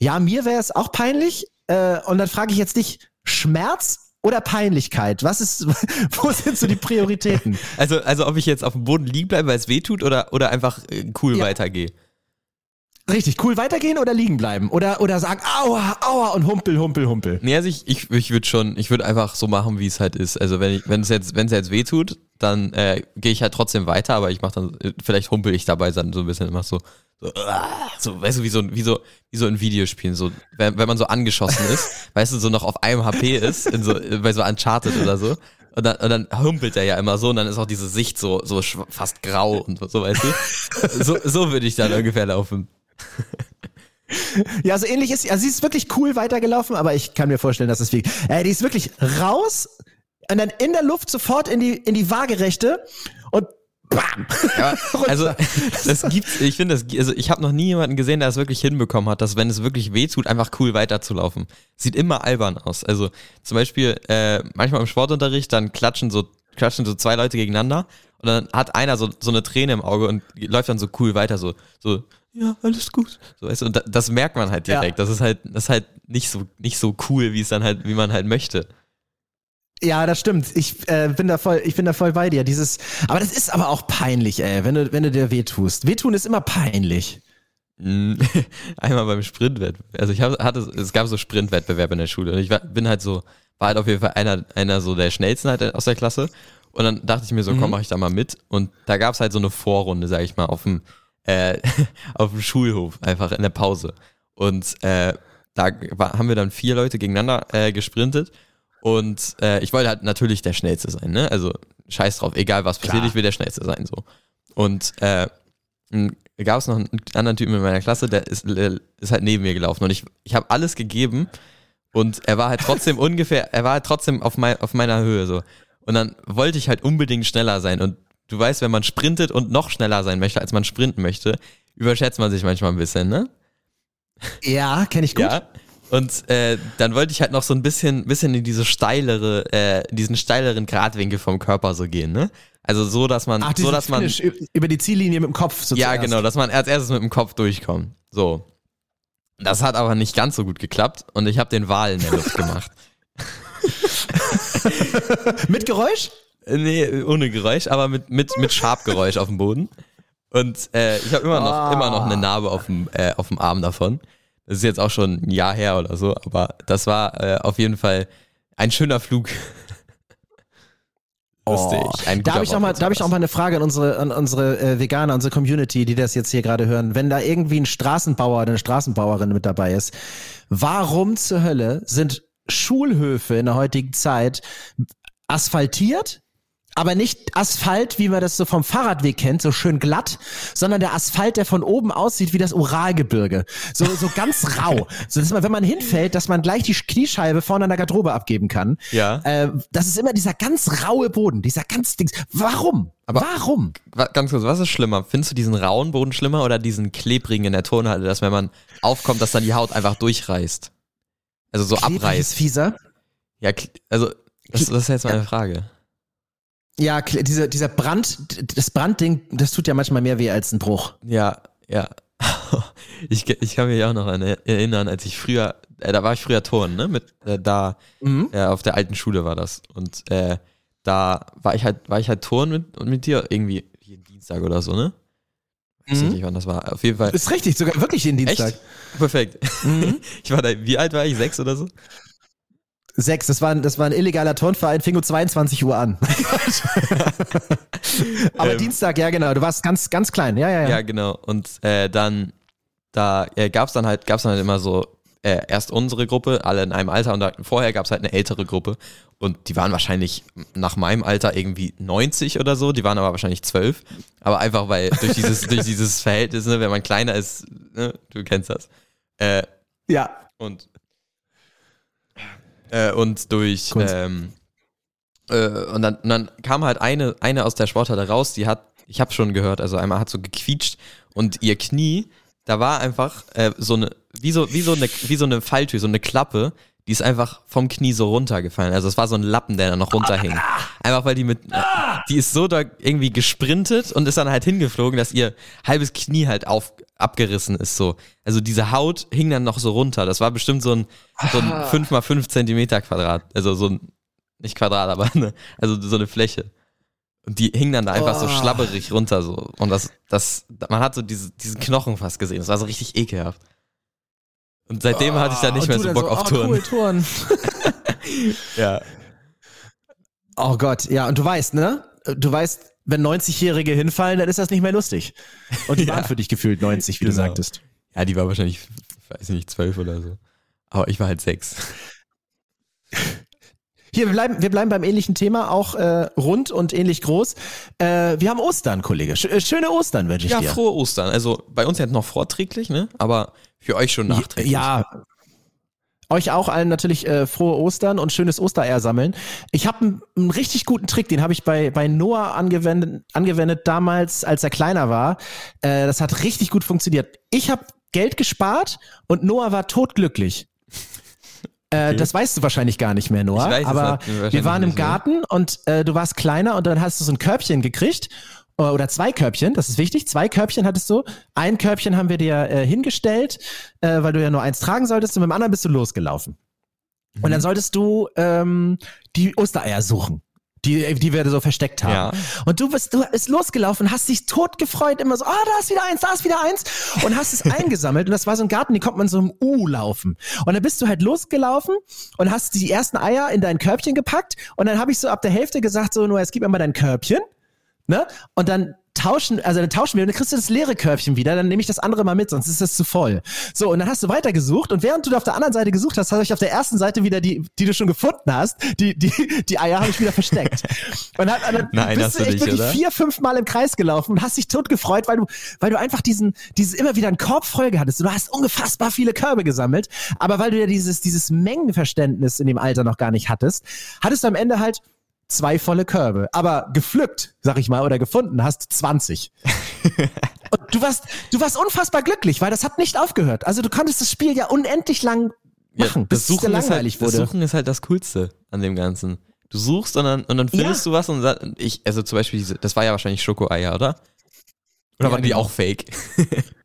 ja, mir wäre es auch peinlich. Äh, und dann frage ich jetzt dich, Schmerz oder Peinlichkeit? Was ist, wo sind so die Prioritäten? Also, also ob ich jetzt auf dem Boden liegen bleibe, weil es weh tut oder, oder einfach äh, cool Ja. weitergehe. Richtig, cool weitergehen oder liegen bleiben? Oder, oder sagen, aua, aua und humpel, humpel, humpel. Nee, also ich, ich, ich würde schon, ich würde einfach so machen, wie es halt ist. Also wenn ich, wenn es jetzt, wenn es jetzt weh tut, dann äh, gehe ich halt trotzdem weiter, aber ich mache dann, äh, vielleicht humpel ich dabei dann so ein bisschen immer so, so, ah, so weißt du, wie so, wie so, wie so in Videospielen, so, wenn, wenn man so angeschossen ist, weißt du, so noch auf einem HP ist, in so, bei so Uncharted oder so. Und dann, und dann humpelt er ja immer so und dann ist auch diese Sicht so, so fast grau und so, weißt du? So, so würde ich dann ungefähr laufen. Ja, so ähnlich ist sie. Also sie ist wirklich cool weitergelaufen, aber ich kann mir vorstellen, dass es wie. Äh, die ist wirklich raus und dann in der Luft sofort in die, in die Waagerechte und bam. Ja, also das gibt's, ich finde das, also ich habe noch nie jemanden gesehen, der es wirklich hinbekommen hat, dass wenn es wirklich weh tut, einfach cool weiterzulaufen. Sieht immer albern aus. Also zum Beispiel äh, manchmal im Sportunterricht, dann klatschen so, klatschen so zwei Leute gegeneinander und dann hat einer so, so eine Träne im Auge und läuft dann so cool weiter, so, so, ja, alles gut. So, weißt du, und da, das merkt man halt direkt. Ja. Das ist halt, das ist halt nicht so, nicht so cool, wie es dann halt, wie man halt möchte. Ja, das stimmt. Ich äh, bin da voll, ich bin da voll bei dir. Dieses, aber das ist aber auch peinlich, ey, wenn du, wenn du dir wehtust. Wehtun ist immer peinlich. Einmal beim Sprintwettbewerb. Also ich hab, hatte, es gab so Sprintwettbewerbe in der Schule und ich war, bin halt so, war halt auf jeden Fall einer, einer so der schnellsten halt aus der Klasse. Und dann dachte ich mir so, mhm. komm, mach ich da mal mit. Und da gab es halt so eine Vorrunde, sag ich mal, auf dem, äh, auf dem Schulhof, einfach in der Pause. Und äh, da war, haben wir dann vier Leute gegeneinander äh, gesprintet und äh, ich wollte halt natürlich der Schnellste sein, ne? Also scheiß drauf, egal was passiert, Klar. ich will der Schnellste sein, so. Und äh, gab es noch einen anderen Typen in meiner Klasse, der ist, ist halt neben mir gelaufen und ich, ich habe alles gegeben und er war halt trotzdem ungefähr, er war halt trotzdem auf, mein, auf meiner Höhe so. Und dann wollte ich halt unbedingt schneller sein und du weißt, wenn man sprintet und noch schneller sein möchte, als man sprinten möchte, überschätzt man sich manchmal ein bisschen, ne? Ja, kenne ich gut. Ja. Und äh, dann wollte ich halt noch so ein bisschen, bisschen in diese steilere, äh, diesen steileren Gradwinkel vom Körper so gehen, ne? Also so, dass man, Ach, so dass man über die Ziellinie mit dem Kopf so Ja, genau, dass man als erstes mit dem Kopf durchkommt. So. Das hat aber nicht ganz so gut geklappt und ich habe den Wal in der Luft gemacht. mit Geräusch? Nee, ohne Geräusch, aber mit, mit, mit Schabgeräusch auf dem Boden. Und äh, ich habe immer noch, ah. immer noch eine Narbe auf dem, äh, auf dem Arm davon. Das ist jetzt auch schon ein Jahr her oder so, aber das war äh, auf jeden Fall ein schöner Flug. Lustig. Oh, ein da habe ich, noch mal, da hab ich auch mal eine Frage an unsere, an unsere äh, Veganer, unsere Community, die das jetzt hier gerade hören. Wenn da irgendwie ein Straßenbauer oder eine Straßenbauerin mit dabei ist, warum zur Hölle sind Schulhöfe in der heutigen Zeit asphaltiert aber nicht Asphalt, wie man das so vom Fahrradweg kennt, so schön glatt, sondern der Asphalt, der von oben aussieht wie das Uralgebirge. So, so ganz rau. So, dass man, wenn man hinfällt, dass man gleich die Kniescheibe vorne an der Garderobe abgeben kann. Ja. Äh, das ist immer dieser ganz raue Boden, dieser ganz Dings. Warum? Aber Warum? Ganz kurz, was ist schlimmer? Findest du diesen rauen Boden schlimmer oder diesen klebrigen in der Turnhalle, dass wenn man aufkommt, dass dann die Haut einfach durchreißt? Also so Klebrig abreißt. Ist fieser? Ja, also das, das ist jetzt meine Frage. Ja, dieser, dieser Brand, das Brandding, das tut ja manchmal mehr weh als ein Bruch. Ja, ja. Ich, ich kann mich auch noch erinnern, als ich früher, äh, da war ich früher Turnen, ne? Mit äh, da mhm. äh, auf der alten Schule war das. Und äh, da war ich halt, war ich halt Turnen mit, mit dir irgendwie jeden Dienstag oder so, ne? Ich weiß mhm. nicht, wann das war. Auf jeden Fall. Ist richtig, sogar wirklich jeden Dienstag. Echt? Perfekt. Mhm. Ich war da, wie alt war ich? Sechs oder so? Sechs, das war, ein, das war ein illegaler Turnverein, fing um 22 Uhr an. Aber ähm, Dienstag, ja genau, du warst ganz, ganz klein, ja, ja, ja. Ja, genau. Und äh, dann, da äh, gab es dann halt, gab's dann halt immer so, äh, erst unsere Gruppe, alle in einem Alter und da, vorher gab es halt eine ältere Gruppe und die waren wahrscheinlich nach meinem Alter irgendwie 90 oder so, die waren aber wahrscheinlich 12. Aber einfach weil durch dieses, durch dieses Verhältnis, ne, wenn man kleiner ist, ne, du kennst das. Äh, ja. Und äh, und durch ähm, äh, und, dann, und dann kam halt eine, eine aus der Sporthalle raus, die hat, ich habe schon gehört, also einmal hat so gequietscht und ihr Knie, da war einfach äh, so eine, wie so, wie so eine, wie so eine Falltür, so eine Klappe, die ist einfach vom Knie so runtergefallen. Also es war so ein Lappen, der da noch runterhing. Einfach weil die mit, die ist so da irgendwie gesprintet und ist dann halt hingeflogen, dass ihr halbes Knie halt auf, abgerissen ist so. Also diese Haut hing dann noch so runter. Das war bestimmt so ein, so ein 5 mal 5 Zentimeter Quadrat. Also so ein, nicht Quadrat, aber eine, also so eine Fläche. Und die hing dann da einfach oh. so schlabberig runter so. Und das, das, man hat so diese, diesen Knochen fast gesehen. Das war so richtig ekelhaft. Und seitdem oh, hatte ich da nicht mehr so Bock so, auf oh, Touren. Cool, Touren. ja. Oh Gott, ja, und du weißt, ne? Du weißt, wenn 90-Jährige hinfallen, dann ist das nicht mehr lustig. Und die ja. waren für dich gefühlt 90, wie genau. du sagtest. Ja, die war wahrscheinlich, weiß nicht, zwölf oder so. Aber ich war halt sechs. Hier, wir bleiben, wir bleiben beim ähnlichen Thema, auch äh, rund und ähnlich groß. Äh, wir haben Ostern, Kollege. Sch äh, schöne Ostern wünsche ich ja, dir. Ja, frohe Ostern. Also bei uns jetzt noch vorträglich, ne? Aber für euch schon nachträglich. Ja. euch auch allen natürlich äh, frohe Ostern und schönes Ostereier sammeln. Ich habe einen, einen richtig guten Trick, den habe ich bei, bei Noah angewendet, angewendet damals, als er kleiner war. Äh, das hat richtig gut funktioniert. Ich habe Geld gespart und Noah war totglücklich. Äh, Okay. Das weißt du wahrscheinlich gar nicht mehr, Noah. Ich weiß aber wir waren im mehr. Garten und äh, du warst kleiner und dann hast du so ein Körbchen gekriegt. äh, Oder zwei Körbchen, das ist wichtig. Zwei Körbchen hattest du. Ein Körbchen haben wir dir äh, hingestellt, äh, weil du ja nur eins tragen solltest, und mit dem anderen bist du losgelaufen. Und Mhm. dann solltest du ähm, die Ostereier suchen, die, die wir so versteckt haben. Ja. Und du bist, du bist losgelaufen, hast dich tot gefreut, immer so, ah, da ist wieder eins, da ist wieder eins. Und hast es eingesammelt. Und das war so ein Garten, den konnte man so im U laufen. Und dann bist du halt losgelaufen und hast die ersten Eier in dein Körbchen gepackt. Und dann habe ich so ab der Hälfte gesagt, so, nur, jetzt gib mir mal dein Körbchen. Ne? Und dann tauschen, also dann tauschen wir und dann kriegst du das leere Körbchen wieder, dann nehme ich das andere mal mit, sonst ist das zu voll. So, und dann hast du weitergesucht und während du auf der anderen Seite gesucht hast, habe ich auf der ersten Seite wieder die, die du schon gefunden hast, die, die, die Eier habe ich wieder versteckt. Und dann, dann Nein, bist du echt nicht, wirklich oder? vier, fünf Mal im Kreis gelaufen und hast dich tot gefreut, weil du, weil du einfach diesen, dieses immer wieder einen Korb voll hattest. Du hast ungefassbar viele Körbe gesammelt, aber weil du ja dieses, dieses Mengenverständnis in dem Alter noch gar nicht hattest, hattest du am Ende halt zwei volle Körbe. Aber gepflückt, sag ich mal, oder gefunden hast 20. Und du warst, du warst unfassbar glücklich, weil das hat nicht aufgehört. Also du konntest das Spiel ja unendlich lang Ja, machen, bis das es dir Suchen, ist langweilig halt, das wurde. Suchen ist halt das Coolste an dem Ganzen. Du suchst und dann, und dann findest Ja. du was und sa- ich, also zum Beispiel diese, das war ja wahrscheinlich Schokoeier, oder? Oder Ja, waren die genau. auch fake?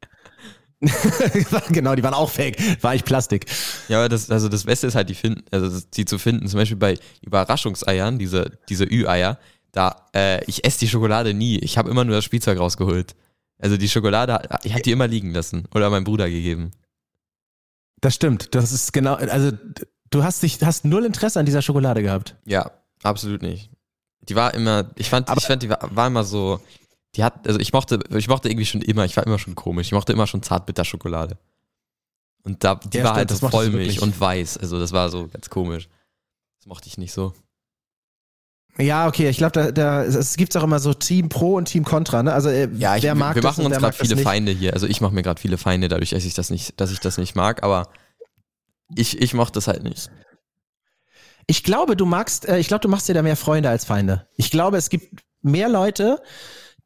genau, die waren auch fake. War ich Plastik. Ja, aber das, also das Beste ist halt, die finden, also die zu finden, zum Beispiel bei Überraschungseiern, diese, diese Ü-Eier, da, äh, ich esse die Schokolade nie. Ich habe immer nur das Spielzeug rausgeholt. Also die Schokolade, ich habe die immer liegen lassen oder meinem Bruder gegeben. Das stimmt. Das ist genau, also du hast dich, hast null Interesse an dieser Schokolade gehabt. Ja, absolut nicht. Die war immer, ich fand, Aber- ich fand, die war, war immer so, die hat, also ich mochte, ich mochte irgendwie schon immer, ich war immer schon komisch, ich mochte immer schon Zartbitterschokolade. Und da, die Ja, war stimmt, halt das so Vollmilch und weiß, also das war so ganz komisch. Das mochte ich nicht so. Ja, okay, ich glaube, da, da, es gibt auch immer so Team Pro und Team Contra, ne? Also äh, Ja, ich, wer wir, mag wir das machen uns gerade viele. Feinde hier. Also ich mache mir gerade viele Feinde, dadurch, dass ich das nicht, dass ich das nicht mag, aber ich, ich mochte das halt nicht. Ich glaube, du magst, äh, ich glaube, du machst dir da mehr Freunde als Feinde. Ich glaube, es gibt mehr Leute,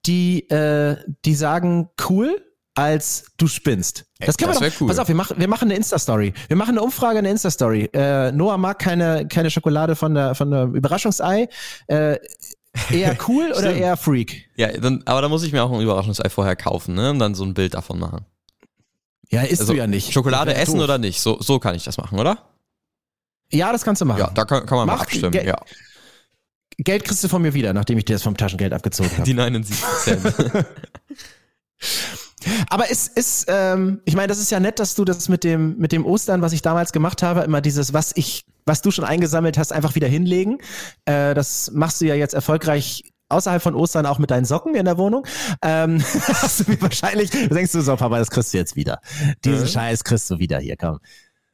die, äh, die sagen cool, als du spinnst. Das können das wir doch. cool. Pass auf, wir machen, wir machen eine Insta-Story. Wir machen eine Umfrage, eine Insta-Story. Äh, Noah mag keine, keine Schokolade von der, von der Überraschungsei. Äh, eher cool oder eher Freak? Ja, dann, aber da muss ich mir auch ein Überraschungsei vorher kaufen, ne? Und dann so ein Bild davon machen. Ja, isst Also du ja nicht. Schokolade essen doof. oder nicht? So, so kann ich das machen, oder? Ja, das kannst du machen. Ja, da kann, kann man mal Mach abstimmen. Ja. Geld kriegst du von mir wieder, nachdem ich dir das vom Taschengeld abgezogen habe. Die 79 Cent. Aber es ist, ähm, ich meine, das ist ja nett, dass du das mit dem, mit dem Ostern, was ich damals gemacht habe, immer dieses, was ich, was du schon eingesammelt hast, einfach wieder hinlegen. Äh, das machst du ja jetzt erfolgreich außerhalb von Ostern auch mit deinen Socken in der Wohnung. Ähm, hast du mir wahrscheinlich, denkst du so, Papa, das kriegst du jetzt wieder. Diesen Mhm. Scheiß kriegst du wieder hier, komm.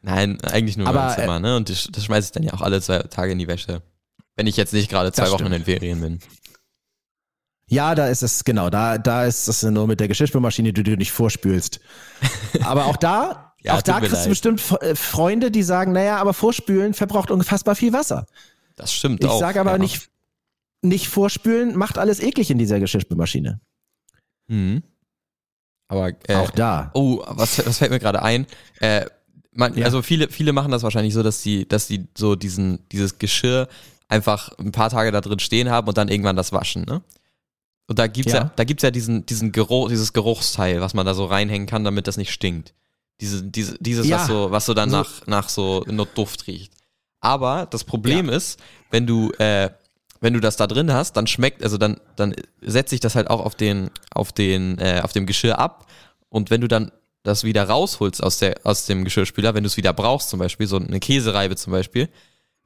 Nein, eigentlich nur Aber, im Zimmer, ne? Und das, das schmeiße ich dann ja auch alle zwei Tage in die Wäsche. Wenn ich jetzt nicht gerade zwei Das Wochen stimmt. in den Ferien bin. Ja, da ist es, genau, da, da ist es nur mit der Geschirrspülmaschine, die du nicht vorspülst. Aber auch da, Ja, auch da kriegst du bestimmt äh, Freunde, die sagen, naja, aber Vorspülen verbraucht unfassbar viel Wasser. Das stimmt Ich auch. sage aber ja. nicht, nicht vorspülen macht alles eklig in dieser Geschirrspülmaschine. Mhm. Aber äh, Auch da. Oh, was, was fällt mir gerade ein? Äh, man, Ja. Also viele, viele machen das wahrscheinlich so, dass die, dass die so diesen, dieses Geschirr einfach ein paar Tage da drin stehen haben und dann irgendwann das waschen, ne? Und da gibt's ja, Ja. da gibt's ja diesen, diesen Geruch, dieses Geruchsteil, was man da so reinhängen kann, damit das nicht stinkt. Diese, diese, dieses, Ja. was so, was so dann So- nach, nach so nur Duft riecht. Aber das Problem ist, wenn du, äh, wenn du das da drin hast, dann schmeckt, also dann, dann setzt sich das halt auch auf den, auf den, äh, auf dem Geschirr ab. Und wenn du dann das wieder rausholst aus der, aus dem Geschirrspüler, wenn du es wieder brauchst, zum Beispiel, so eine Käsereibe zum Beispiel,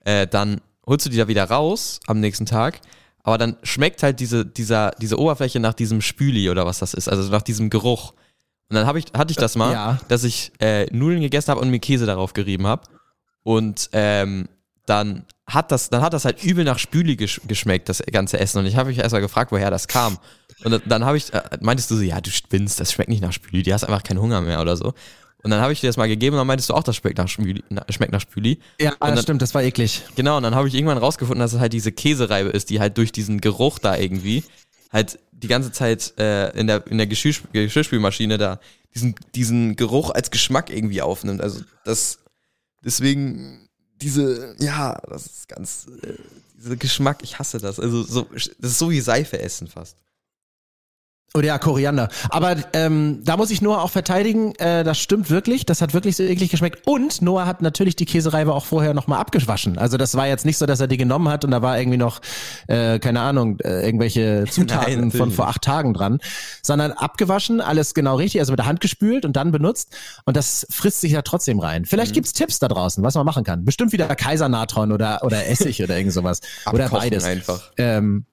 äh, dann holst du die da wieder raus am nächsten Tag. Aber dann schmeckt halt diese, dieser, diese Oberfläche nach diesem Spüli oder was das ist, also nach diesem Geruch. Und dann ich, hatte ich das mal, Ja. dass ich äh, Nudeln gegessen habe und mir Käse darauf gerieben habe. Und ähm, dann hat das, dann hat das halt übel nach Spüli gesch geschmeckt, das ganze Essen. Und ich habe mich erst mal gefragt, woher das kam. Und dann, habe ich, äh, meintest du so, ja, du spinnst, das schmeckt nicht nach Spüli, die hast einfach keinen Hunger mehr oder so. Und dann habe ich dir das mal gegeben und dann meintest du auch, das schmeckt nach Spüli. na- Schmeckt nach Spüli. Ja, Und dann- das stimmt, das war eklig. Genau, und dann habe ich irgendwann rausgefunden, dass es halt diese Käsereibe ist, die halt durch diesen Geruch da irgendwie halt die ganze Zeit äh, in der, in der Geschirr, Geschirrspülmaschine da diesen, diesen Geruch als Geschmack irgendwie aufnimmt. Also das, deswegen diese, ja, das ist ganz, äh, dieser Geschmack, ich hasse das. Also so, das ist so wie Seife essen fast. Oder ja, Koriander. Aber ähm, da muss ich Noah auch verteidigen. Äh, das stimmt wirklich. Das hat wirklich so eklig geschmeckt. Und Noah hat natürlich die Käsereibe auch vorher nochmal abgewaschen. Also das war jetzt nicht so, dass er die genommen hat und da war irgendwie noch, äh, keine Ahnung, äh, irgendwelche Zutaten natürlich von vor acht Tagen dran. Sondern abgewaschen, alles genau richtig, also mit der Hand gespült und dann benutzt. Und das frisst sich ja trotzdem rein. Vielleicht Mhm. gibt's Tipps da draußen, was man machen kann. Bestimmt wieder Kaisernatron oder, oder Essig oder irgend sowas. Oder Abkochen beides. einfach. Ähm,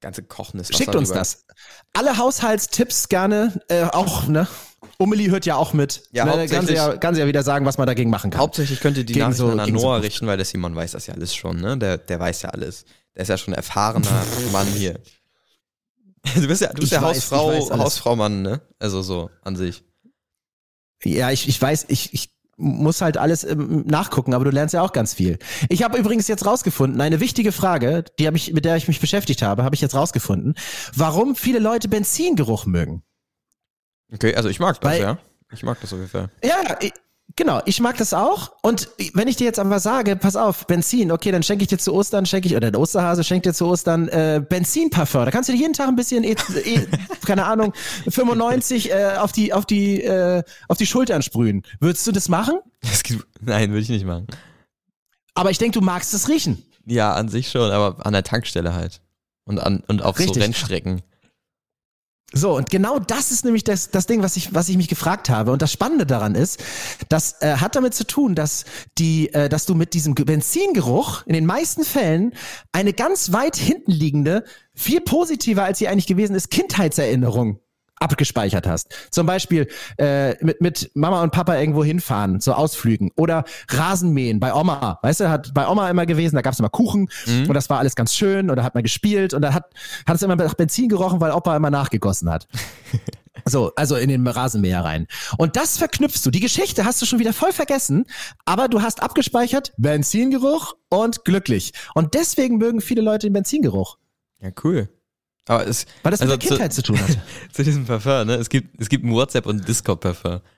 Ganze Kochen ist Schickt uns das. Alle Haushaltstipps gerne, äh, auch, ne? Umeli hört ja auch mit. Ja, ne, kann, sie ja, kann sie ja wieder sagen, was man dagegen machen kann. Hauptsächlich könnt ihr die Gegen Nachrichten so- an so Noah Duft. richten, weil der Simon weiß das ja alles schon, ne? Der, der weiß ja alles. Der ist ja schon ein erfahrener Mann hier. Du bist ja, du bist Ich ja weiß, Hausfrau, alles. Hausfrau-Mann, ne? Also so an sich. Ja, ich, ich weiß, ich, ich muss halt alles ähm, nachgucken, aber du lernst ja auch ganz viel. Ich habe übrigens jetzt rausgefunden, eine wichtige Frage, die habe ich, mit der ich mich beschäftigt habe, habe ich jetzt rausgefunden, warum viele Leute Benzingeruch mögen. Okay, also ich mag das, Weil- ja. Ich mag das auf jeden Fall. Ja, ich, genau, ich mag das auch. Und wenn ich dir jetzt aber sage, pass auf, Benzin, okay, dann schenke ich dir zu Ostern, schenke ich, oder der Osterhase schenkt dir zu Ostern äh, Benzinparfum. Da kannst du dir jeden Tag ein bisschen, eh, eh, keine Ahnung, 95 äh, auf die, auf die, äh, auf die Schultern sprühen. Würdest du das machen? Es gibt, nein, würde ich nicht machen. Aber ich denke, du magst es riechen. Ja, an sich schon, aber an der Tankstelle halt. Und, an, und auf Richtig. so Rennstrecken. So, und genau das ist nämlich das, das Ding, was ich, was ich mich gefragt habe. Und das Spannende daran ist, das äh, hat damit zu tun, dass die, äh, dass du mit diesem Ge- Benzingeruch in den meisten Fällen eine ganz weit hinten liegende, viel positiver als sie eigentlich gewesen ist, Kindheitserinnerung abgespeichert hast. Zum Beispiel äh, mit, mit Mama und Papa irgendwo hinfahren, zu Ausflügen oder Rasenmähen bei Oma. Weißt du, hat bei Oma immer gewesen, da gab's immer Kuchen und das war alles ganz schön und da hat man gespielt und da hat, hat es immer nach Benzin gerochen, weil Opa immer nachgegossen hat. So, also in den Rasenmäher rein. Und das verknüpfst du. Die Geschichte hast du schon wieder voll vergessen, aber du hast abgespeichert Benzingeruch und glücklich. Und deswegen mögen viele Leute den Benzingeruch, Ja, cool. Aber es, weil das Also mit der zu- Kindheit zu tun hat. zu diesem Parfum, ne? Es gibt, es gibt ein WhatsApp- und Discord-Parfum.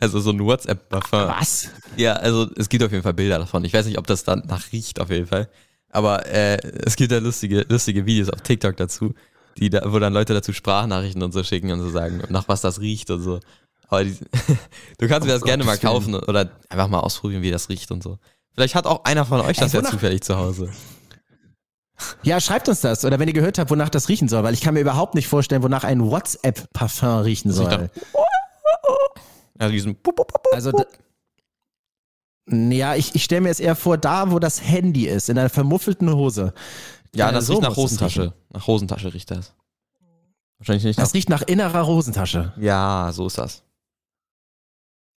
Also so ein WhatsApp-Parfum. Was? Ja, also es gibt auf jeden Fall Bilder davon. Ich weiß nicht, ob das dann nach riecht auf jeden Fall. Aber äh, es gibt da lustige, lustige Videos auf TikTok dazu, die da, wo dann Leute dazu Sprachnachrichten und so schicken und so sagen, nach was das riecht und so. Aber die, du kannst dir das Um gerne mal kaufen oder einfach mal ausprobieren, wie das riecht und so. Vielleicht hat auch einer von euch das ja zufällig zu Hause. Ja, schreibt uns das. Oder wenn ihr gehört habt, wonach das riechen soll, weil ich kann mir überhaupt nicht vorstellen, wonach ein WhatsApp-Parfum riechen soll. Ja, diesen. Also, ja, ich, ich stelle mir es eher vor, da, wo das Handy ist, in einer vermuffelten Hose. Ja, das so riecht nach Hosentasche. Nach Hosentasche riecht das. Wahrscheinlich nicht nach. Das riecht nach innerer Hosentasche. Ja, so ist das.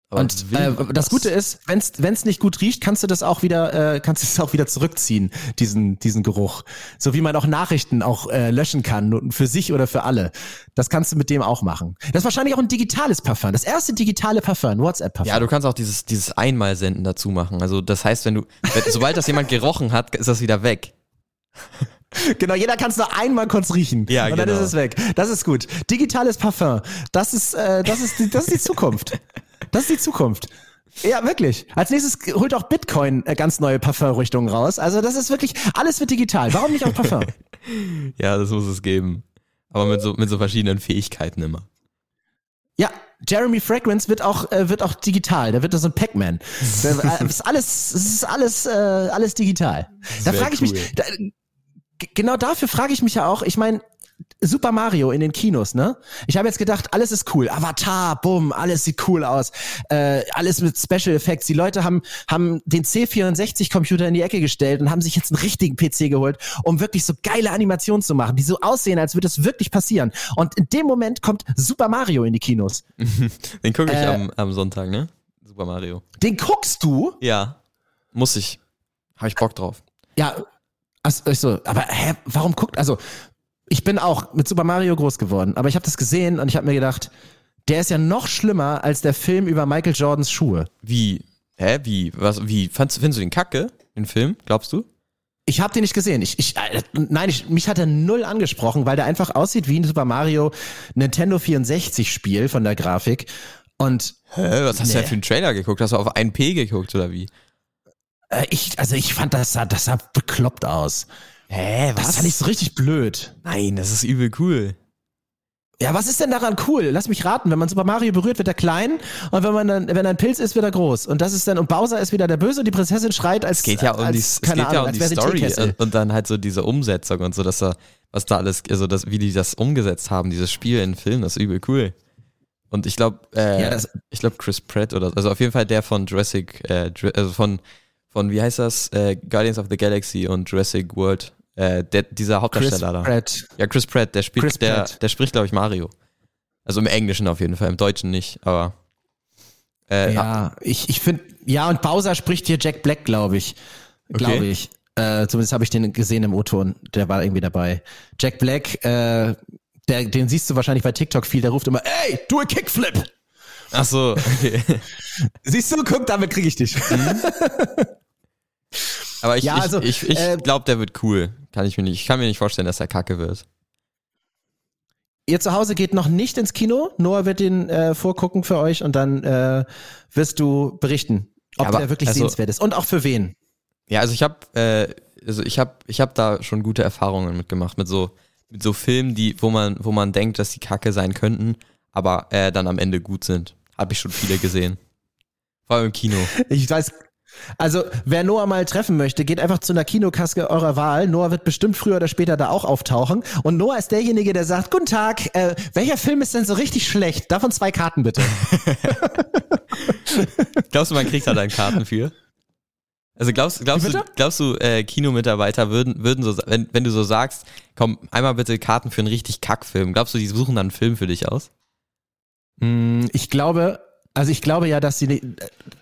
Aber Und äh, man das Gute ist, wenn es nicht gut riecht, kannst du das auch wieder, äh, kannst du es auch wieder zurückziehen, diesen diesen Geruch. So wie man auch Nachrichten auch äh, löschen kann, für sich oder für alle. Das kannst du mit dem auch machen. Das ist wahrscheinlich auch ein digitales Parfum, das erste digitale Parfum, WhatsApp-Parfum. Ja, du kannst auch dieses, dieses Einmalsenden dazu machen. Also das heißt, wenn du, wenn, sobald das jemand gerochen hat, ist das wieder weg. Genau, jeder kann es nur einmal kurz riechen. Ja, und dann genau. ist es weg. Das ist gut. Digitales Parfum. Das ist, äh, das ist, die, das ist die Zukunft. Das ist die Zukunft. Ja, wirklich. Als nächstes holt auch Bitcoin äh, ganz neue Parfumrichtungen raus. Also das ist wirklich, alles wird digital. Warum nicht auch Parfum? Ja, das muss es geben. Aber mit so, mit so verschiedenen Fähigkeiten immer. Ja, Jeremy Fragrance wird auch äh, wird auch digital. Da wird das so ein Pac-Man. Da, äh, ist alles es ist alles äh, alles digital. Da wär frage ich cool. mich da, genau dafür frage ich mich ja auch. Ich meine Super Mario in den Kinos, ne? Ich habe jetzt gedacht, alles ist cool. Avatar, bumm, alles sieht cool aus. Äh, alles mit Special Effects. Die Leute haben, haben den C64-Computer in die Ecke gestellt und haben sich jetzt einen richtigen PC geholt, um wirklich so geile Animationen zu machen, die so aussehen, als würde es wirklich passieren. Und in dem Moment kommt Super Mario in die Kinos. Den gucke ich Äh, am, am Sonntag, ne? Super Mario. Den guckst du? Ja. Muss ich. Habe ich Bock drauf. Ja, also, so, aber hä, warum guckt, also ich bin auch mit Super Mario groß geworden, aber ich habe das gesehen und ich habe mir gedacht, der ist ja noch schlimmer als der Film über Michael Jordans Schuhe. Wie? Hä? Wie? Was? Wie? Fandst, findest du den Kacke, den Film? Glaubst du? Ich habe den nicht gesehen. Ich, ich, äh, nein, ich, mich hat er null angesprochen, weil der einfach aussieht wie ein Super Mario Nintendo 64 Spiel von der Grafik. Und Hä? Was hast du Nee. denn für einen Trailer geguckt? Hast du auf 1P geguckt oder wie? äh, ich, also ich fand das sah, das sah bekloppt aus. Hä? Das fand ich so richtig blöd. Nein, das ist übel cool. Ja, was ist denn daran cool? Lass mich raten. Wenn man Super Mario berührt, wird er klein und wenn man dann, wenn er ein Pilz ist, wird er groß. Und das ist dann und Bowser ist wieder der Böse und die Prinzessin schreit als Es geht ja um als, die, es geht ja Ahnung, um als die Story Teekessel. und dann halt so diese Umsetzung und so, dass da, was da alles, also das, wie die das umgesetzt haben, dieses Spiel in den Film, das ist übel cool. Und ich glaube, äh, Ja, ich glaube Chris Pratt oder, also auf jeden Fall der von Jurassic, äh, also von, von, wie heißt das, äh, Guardians of the Galaxy und Jurassic World, äh, der, dieser Chris Hauptdarsteller da. Pratt. Ja, Chris Pratt, der spielt, Chris der, Pratt. der spricht, glaube ich, Mario. Also im Englischen auf jeden Fall, im Deutschen nicht, aber, äh, Ja, ich, ich finde, ja, und Bowser spricht hier Jack Black, glaube ich. Glaube Okay. ich. Äh, zumindest habe ich den gesehen im O-Ton. Der war irgendwie dabei. Jack Black, äh, der, den siehst du wahrscheinlich bei TikTok viel, der ruft immer, ey, du a Kickflip! ach so, okay. Siehst du, guck, damit kriege ich dich. Aber ich, Ja, also, ich, ich, ich äh, glaube, der wird cool. Kann ich mir nicht, ich kann mir nicht vorstellen, dass er kacke wird. Ihr zu Hause geht noch nicht ins Kino. Noah wird den äh, vorgucken für euch und dann äh, wirst du berichten, ob Aber, der wirklich also- sehenswert ist. Und auch für wen. Ja, also ich habe, äh, also ich habe, ich habe da schon gute Erfahrungen mitgemacht mit so, mit so Filmen, die, wo man, wo man denkt, dass die kacke sein könnten, aber äh, dann am Ende gut sind. Habe ich schon viele gesehen. Vor allem im Kino. Ich weiß. Also, wer Noah mal treffen möchte, geht einfach zu einer Kinokaske eurer Wahl. Noah wird bestimmt früher oder später da auch auftauchen. Und Noah ist derjenige, der sagt, guten Tag, äh, welcher Film ist denn so richtig schlecht? Davon zwei Karten bitte. Glaubst du, man kriegt da dann Karten für? Also glaubst, glaubst du, glaubst du, äh, Kinomitarbeiter würden, würden so, wenn, wenn du so sagst, komm, einmal bitte Karten für einen richtig Kackfilm, glaubst du, die suchen dann einen Film für dich aus? Mm, Ich glaube, also ich glaube ja, dass die,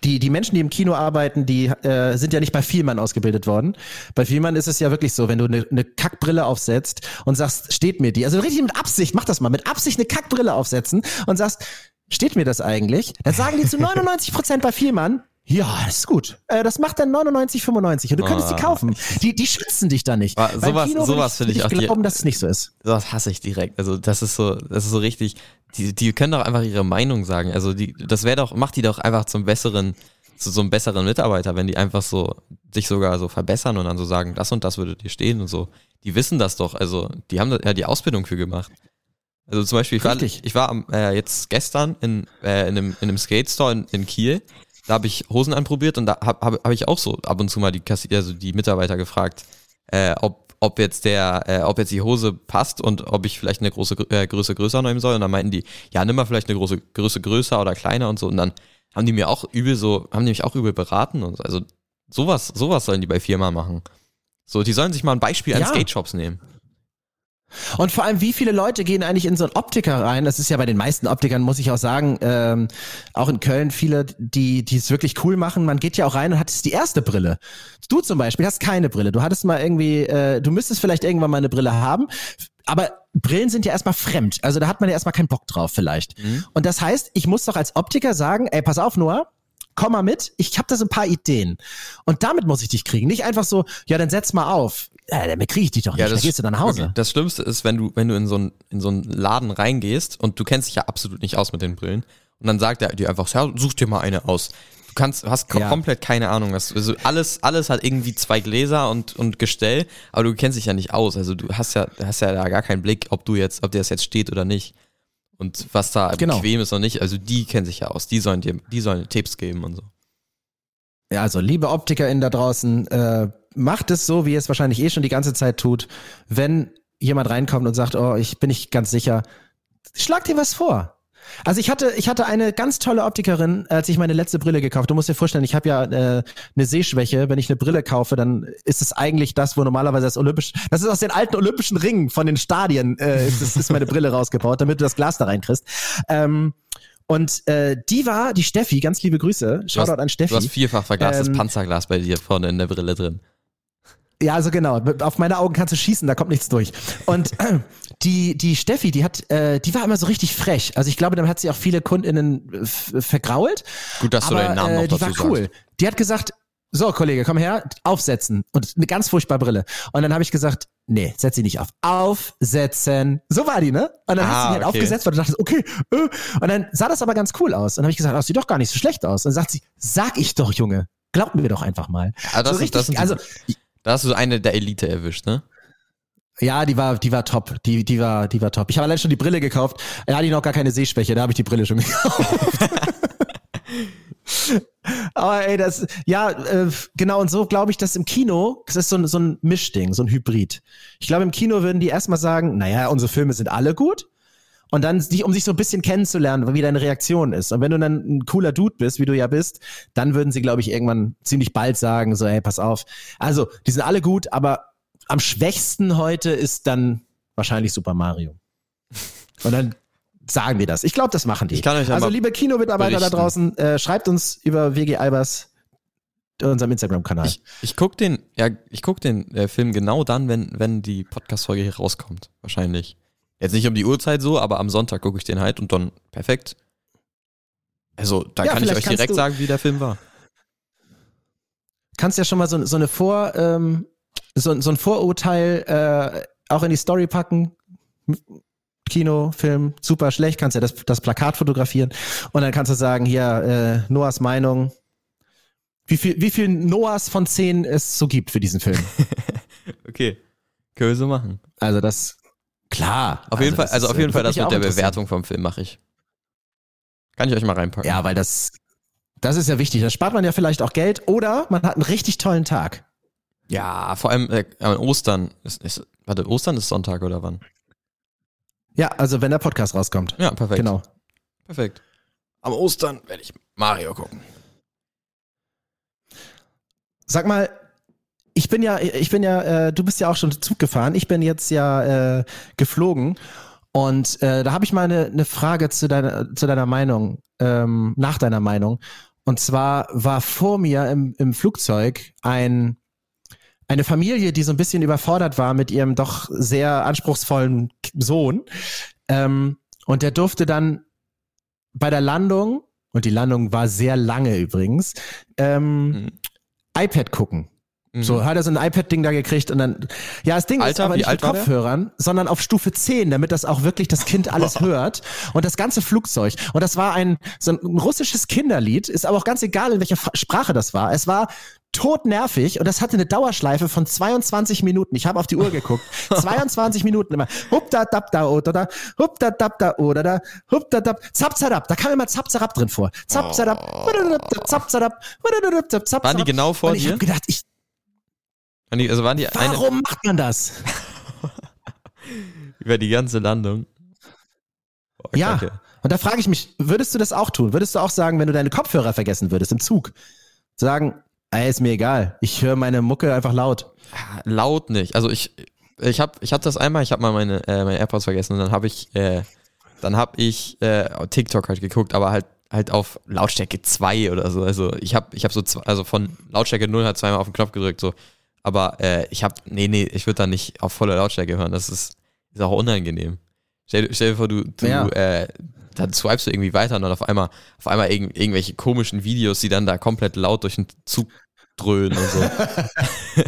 die, die Menschen, die im Kino arbeiten, die äh, sind ja nicht bei Vielmann ausgebildet worden. Bei Vielmann ist es ja wirklich so, wenn du eine, eine Kackbrille aufsetzt und sagst, steht mir die, also richtig mit Absicht, mach das mal, mit Absicht eine Kackbrille aufsetzen und sagst, steht mir das eigentlich? Dann sagen die zu 99 Prozent bei Vielmann, ja, das ist gut. Äh, das macht dann 99, 95 und du könntest Ah. die kaufen. Die, die schützen dich da nicht. Ah, Beim sowas- Kino sowas würde finde ich auch die- glauben, dass es nicht so ist. Sowas hasse ich direkt. Also das ist so, das ist so richtig. Die, die können doch einfach ihre Meinung sagen. Also die, das wäre doch, macht die doch einfach zum besseren, zu so einem besseren Mitarbeiter, wenn die einfach so sich sogar so verbessern und dann so sagen, das und das würde dir stehen und so. Die wissen das doch. Also die haben da ja die Ausbildung für gemacht. Also zum Beispiel, ich war, ich war äh, jetzt gestern in, äh, in einem, in einem Skate Store in, in Kiel. Da habe ich Hosen anprobiert und da habe hab, hab ich auch so ab und zu mal die Kassi also die Mitarbeiter gefragt, äh, ob, ob jetzt der, äh, ob jetzt die Hose passt und ob ich vielleicht eine große äh, Größe größer nehmen soll. Und dann meinten die, ja, nimm mal vielleicht eine große Größe größer oder kleiner und so. Und dann haben die mir auch übel so, haben die mich auch übel beraten und so. Also sowas, sowas sollen die bei Firma machen. So, die sollen sich mal ein Beispiel an Ja. Skate Shops nehmen. Und vor allem, wie viele Leute gehen eigentlich in so einen Optiker rein? Das ist ja bei den meisten Optikern, muss ich auch sagen, ähm, auch in Köln viele, die die es wirklich cool machen. Man geht ja auch rein und hat die erste Brille. Du zum Beispiel hast keine Brille. Du hattest mal irgendwie, äh, du müsstest vielleicht irgendwann mal eine Brille haben. Aber Brillen sind ja erstmal fremd. Also da hat man ja erstmal keinen Bock drauf vielleicht. Und das heißt, ich muss doch als Optiker sagen, ey, pass auf, Noah, komm mal mit, ich habe da so ein paar Ideen. Und damit muss ich dich kriegen. Nicht einfach so, ja, dann setz mal auf. Ja, damit kriege ich dich doch nicht. dann gehst du dann nach Hause. Das Schlimmste ist, wenn du, wenn du in so einen, in so einen Laden reingehst und du kennst dich ja absolut nicht aus mit den Brillen und dann sagt er dir einfach, ja, such dir mal eine aus. Du kannst, hast Ja. komplett keine Ahnung. Was, also alles, alles hat irgendwie zwei Gläser und, und Gestell, aber du kennst dich ja nicht aus. Also du hast ja, hast ja da gar keinen Blick, ob du jetzt, ob dir das jetzt steht oder nicht. Und was da Genau. bequem ist oder nicht. Also die kennen sich ja aus. Die sollen dir, die sollen dir Tipps geben und so. Ja, also liebe OptikerInnen da draußen, äh, macht es so, wie ihr es wahrscheinlich eh schon die ganze Zeit tut. Wenn jemand reinkommt und sagt, oh, ich bin nicht ganz sicher, schlag dir was vor. Also ich hatte, ich hatte eine ganz tolle Optikerin, als ich meine letzte Brille gekauft. Du musst dir vorstellen, ich habe ja äh, eine Sehschwäche. Wenn ich eine Brille kaufe, dann ist es eigentlich das, wo normalerweise das olympisch, das ist aus den alten olympischen Ringen von den Stadien, äh, ist, ist, ist meine Brille rausgebaut, damit du das Glas da reinkriegst. Ähm, und äh, die war, die Steffi, ganz liebe Grüße, Du Shoutout hast, an Steffi. du hast vierfach verglastes Ähm, Panzerglas bei dir vorne in der Brille drin. Ja, also genau. Auf meine Augen kannst du schießen, da kommt nichts durch. Und die, die Steffi, die hat, äh, die war immer so richtig frech. Also ich glaube, dann hat sie auch viele KundInnen äh, vergrault. Gut, dass du aber, deinen Namen noch äh, Die dazu war cool. sagst. Die hat gesagt, so Kollege, komm her, aufsetzen. Und eine ganz furchtbare Brille. Und dann habe ich gesagt, nee, setz sie nicht auf. Aufsetzen. So war die, ne? Und dann Ah, hat sie die halt okay. aufgesetzt, weil du dachtest, okay. Äh. Und dann sah das aber ganz cool aus. Und dann habe ich gesagt, das sieht doch gar nicht so schlecht aus. Und dann sagt sie, sag ich doch, Junge. Glaub mir doch einfach mal. Ah, das so sind- das sind die- also Da hast du eine der Elite erwischt, ne? Ja, die war, die war top. Die, die war, die war top. Ich habe allein schon die Brille gekauft. Da hatte ich noch gar keine Sehschwäche. Da habe ich die Brille schon gekauft. Aber ey, das, ja, äh, genau. Und so glaube ich, dass im Kino, das ist so ein, so ein Mischding, so ein Hybrid. Ich glaube, im Kino würden die erstmal sagen, naja, unsere Filme sind alle gut. Und dann, um sich so ein bisschen kennenzulernen, wie deine Reaktion ist. Und wenn du dann ein cooler Dude bist, wie du ja bist, dann würden sie, glaube ich, irgendwann ziemlich bald sagen, so, hey, pass auf. Also, die sind alle gut, aber am schwächsten heute ist dann wahrscheinlich Super Mario. Und dann sagen die das. Ich glaube, das machen die. Ich kann euch also, liebe Kinomitarbeiter da draußen, äh, schreibt uns über WG Albers, unserem Instagram-Kanal. Ich, ich guck den, ja, ich guck den äh, Film genau dann, wenn, wenn die Podcast-Folge hier rauskommt. Wahrscheinlich. Jetzt nicht um die Uhrzeit so, aber am Sonntag gucke ich den halt und dann perfekt. Also, da Ja, kann ich euch direkt sagen, wie der Film war. kannst ja schon mal so, so eine Vor, ähm, so, so ein Vorurteil äh, auch in die Story packen. Kino, Film, super schlecht, kannst ja das, das Plakat fotografieren und dann kannst du sagen, hier, äh, Noahs Meinung. Wie viel, wie viel Noahs von zehn es so gibt für diesen Film? Okay. Können wir so machen. Also das, klar. Auf jeden Fall, das also auf äh, jeden Fall, würde das mit der. Bewertung vom Film mache ich. Kann ich euch mal reinpacken. Ja, weil das, das ist ja wichtig. Da spart man ja vielleicht auch Geld oder man hat einen richtig tollen Tag. Ja, vor allem äh, an Ostern. Ist, ist, warte, Ostern ist Sonntag oder wann? Ja, also wenn der Podcast rauskommt. Ja, perfekt. Genau. Perfekt. Am Ostern werde ich Mario gucken. Sag mal, ich bin ja, ich bin ja, äh, du bist ja auch schon Zug gefahren. Ich bin jetzt ja äh, geflogen und äh, da habe ich mal eine, eine Frage zu deiner, zu deiner Meinung, ähm, nach deiner Meinung. Und zwar war vor mir im, im Flugzeug ein eine Familie, die so ein bisschen überfordert war mit ihrem doch sehr anspruchsvollen Sohn. Ähm, und der durfte dann bei der Landung, und die Landung war sehr lange übrigens, ähm, Mhm. iPad gucken. So hat er so ein iPad-Ding da gekriegt und dann, ja, das Ding ist Alter, aber wie nicht mit? Kopfhörern, sondern auf Stufe 10, damit das auch wirklich das Kind alles hört und das ganze Flugzeug. Und das war ein, so ein russisches Kinderlied, ist aber auch ganz egal, in welcher Sprache das war. Es war todnervig und das hatte eine Dauerschleife von 22 Minuten. Ich habe auf die Uhr geguckt. 22 Minuten immer. Hup da dab da oder da, hup da dab da oder da, hup da dab, zap zadab. Da kam immer zap zadab drin vor. Zap zadab, zap zadab, zap zadab. Waren die genau vor und ich dir? habe gedacht, ich, die, also waren die eine warum macht man das? über die ganze Landung? Oh, Ja. Kacke. Und da frage ich mich, würdest du das auch tun? Würdest du auch sagen, wenn du deine Kopfhörer vergessen würdest im Zug, sagen, ey, ist mir egal, ich höre meine Mucke einfach laut. Laut nicht. Also ich, ich habe ich hab das einmal, ich habe mal meine, äh, meine AirPods vergessen und dann habe ich, äh, dann habe ich äh, TikTok halt geguckt, aber halt halt auf Lautstärke 2 oder so. Also ich habe ich hab so zwei, also von Lautstärke 0 hat zweimal auf den Knopf gedrückt so. Aber äh, ich habe nee, nee, ich würde da nicht auf volle Lautstärke hören. Das ist ist auch unangenehm. Stell, stell dir vor, du, du Ja. äh, dann swipest du irgendwie weiter und dann auf einmal auf einmal irgend, irgendwelche komischen Videos, die dann da komplett laut durch den Zug dröhnen und so.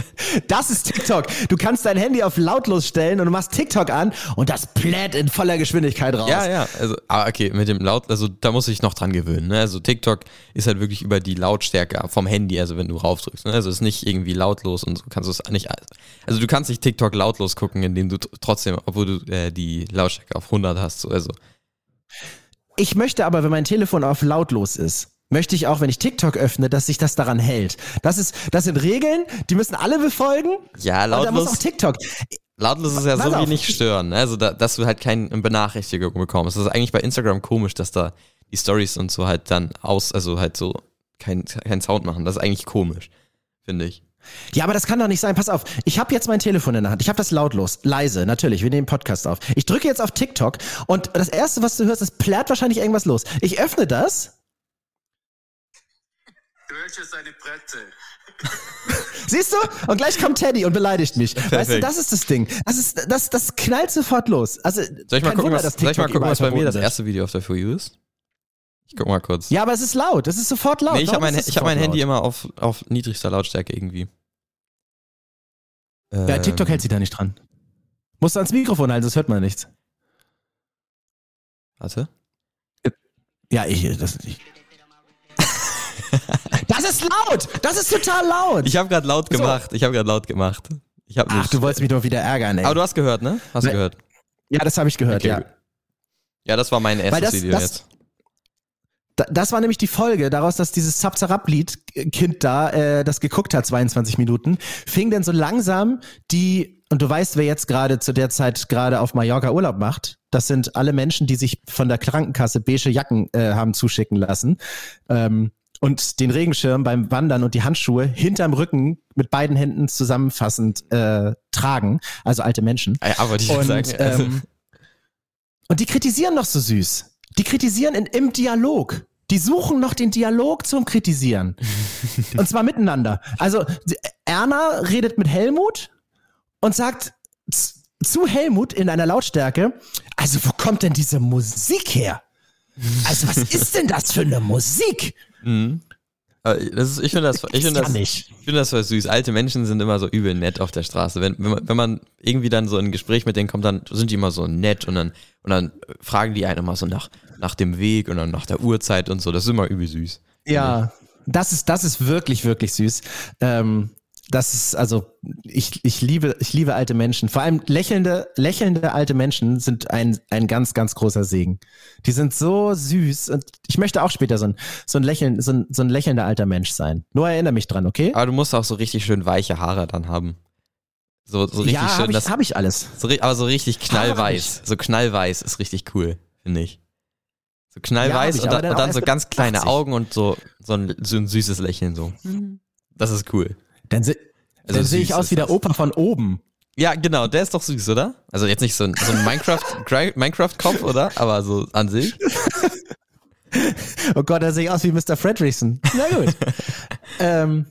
Das ist TikTok. Du kannst dein Handy auf lautlos stellen und du machst TikTok an und das plätt in voller Geschwindigkeit raus. Ja, ja, also, aber okay, mit dem Laut, also da muss ich noch dran gewöhnen. Ne? Also TikTok ist halt wirklich über die Lautstärke vom Handy, also wenn du raufdrückst. Ne? Also ist nicht irgendwie lautlos und so kannst du es nicht. Also du kannst nicht TikTok lautlos gucken, indem du trotzdem, obwohl du äh, die Lautstärke auf 100 hast. So, also Ich möchte aber, wenn mein Telefon auf lautlos ist, möchte ich auch, wenn ich TikTok öffne, dass sich das daran hält. Das ist, das sind Regeln, die müssen alle befolgen. ja, Und da muss auch lautlos, TikTok. lautlos ist ja Pass so wie nicht stören. Ne? Also da, dass du halt keine Benachrichtigung bekommst. Das ist eigentlich bei Instagram komisch, dass da die Stories und so halt dann aus, also halt so kein, kein Sound machen. Das ist eigentlich komisch, finde ich. Ja, aber das kann doch nicht sein. Pass auf, ich habe jetzt mein Telefon in der Hand. Ich habe das lautlos, leise, natürlich. Wir nehmen Podcast auf. Ich drücke jetzt auf TikTok und das erste, was du hörst, ist plärt wahrscheinlich irgendwas los. Ich öffne das. Lösche seine Presse. Siehst du? Und gleich kommt Teddy und beleidigt mich. Weißt du, Perfekt. das ist das Ding. Das ist, das, das knallt sofort los. Also, Soll ich mal gucken, Wunder, was, soll ich mal TikTok gucken, was bei überall mir das erste Video auf der For You ist? Ich guck mal kurz. Ja, aber es ist laut. Es ist sofort laut. nee, ich habe mein, ist ich hab mein Handy laut? immer auf, auf niedrigster Lautstärke irgendwie. Ja, TikTok Ähm, hält sich da nicht dran. Musst du ans Mikrofon halten, sonst hört man nichts. Warte. Ja, ich, das ich. Das ist laut! Das ist total laut! Ich habe gerade laut gemacht. Ich habe gerade laut gemacht. Ich habe Ach, nicht. du wolltest mich doch wieder ärgern, ey. Aber du hast gehört, ne? Hast du Ne, gehört? ja, das habe ich gehört, Okay, ja. Ja, das war mein erstes das- Video das- jetzt. Da- Das war nämlich die Folge daraus, dass dieses Zap-Zarab-Lied-Kind da äh, das geguckt hat, 22 Minuten, fing dann so langsam die, und du weißt, wer jetzt gerade zu der Zeit gerade auf Mallorca Urlaub macht, das sind alle Menschen, die sich von der Krankenkasse beige Jacken äh, haben zuschicken lassen ähm, und den Regenschirm beim Wandern und die Handschuhe hinterm Rücken mit beiden Händen zusammenfassend äh, tragen, also alte Menschen. Ah Ja, ich jetzt Und, sagen. Also, ähm, und die kritisieren noch so süß. Die kritisieren in, im Dialog. Die suchen noch den Dialog zum Kritisieren. und zwar miteinander. Also Erna redet mit Helmut und sagt zu Helmut in einer Lautstärke, also wo kommt denn diese Musik her? Also was ist denn das für eine Musik? Mhm. Ist, ich finde das, ich finde das, ich finde das voll süß. Alte Menschen sind immer so übel nett auf der Straße. Wenn, wenn, man, wenn man irgendwie dann so in ein Gespräch mit denen kommt, dann sind die immer so nett und dann, und dann fragen die einen immer so nach, nach dem Weg und dann nach der Uhrzeit und so. Das ist immer übel süß. Ja, das ist, das ist wirklich, wirklich süß. Ähm, das ist, also, ich, ich liebe, ich liebe alte Menschen. Vor allem lächelnde, lächelnde alte Menschen sind ein, ein ganz, ganz großer Segen. Die sind so süß und ich möchte auch später so ein, so ein lächeln, so ein, so ein lächelnder alter Mensch sein. Nur erinnere mich dran, okay? Aber du musst auch so richtig schön weiche Haare dann haben. So, so richtig ja, schön, habe das, ich, hab ich alles. so, aber so richtig hab knallweiß. So knallweiß ist richtig cool, finde ich. So Ja, knallwweiß hab ich, und, dann, dann und dann so ganz kleine 80. Augen und so, so, ein, so ein süßes Lächeln so. Das ist cool. Dann, se Also dann sehe ich aus wie der. Opa von oben. Ja, genau, der ist doch süß, oder? Also jetzt nicht so ein, so ein Minecraft, Minecraft-Kopf, oder? Aber so an sich. Oh Gott, da sehe ich aus wie Mr. Fredrickson. Na gut. ähm,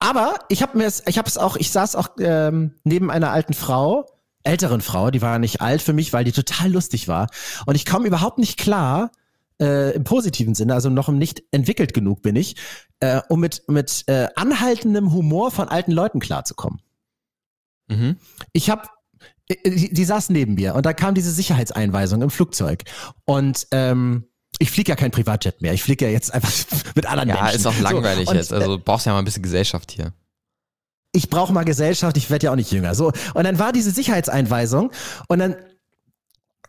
aber ich habe mir es, ich habe es auch, ich saß auch ähm, neben einer alten Frau, älteren Frau, die war nicht alt für mich, weil die total lustig war. Und ich komme überhaupt nicht klar, äh, im positiven Sinne, also noch nicht entwickelt genug bin ich, äh, um mit, mit äh, anhaltendem Humor von alten Leuten klarzukommen. Mhm. Ich habe die, die saß neben mir und da kam diese Sicherheitseinweisung im Flugzeug. Und ähm, ich fliege ja kein Privatjet mehr. Ich fliege ja jetzt einfach mit anderen Ja, Menschen. ist auch langweilig so, und, jetzt. Also brauchst ja mal ein bisschen Gesellschaft hier. ich brauche mal Gesellschaft, ich werde ja auch nicht jünger. So, und dann war diese Sicherheitseinweisung und dann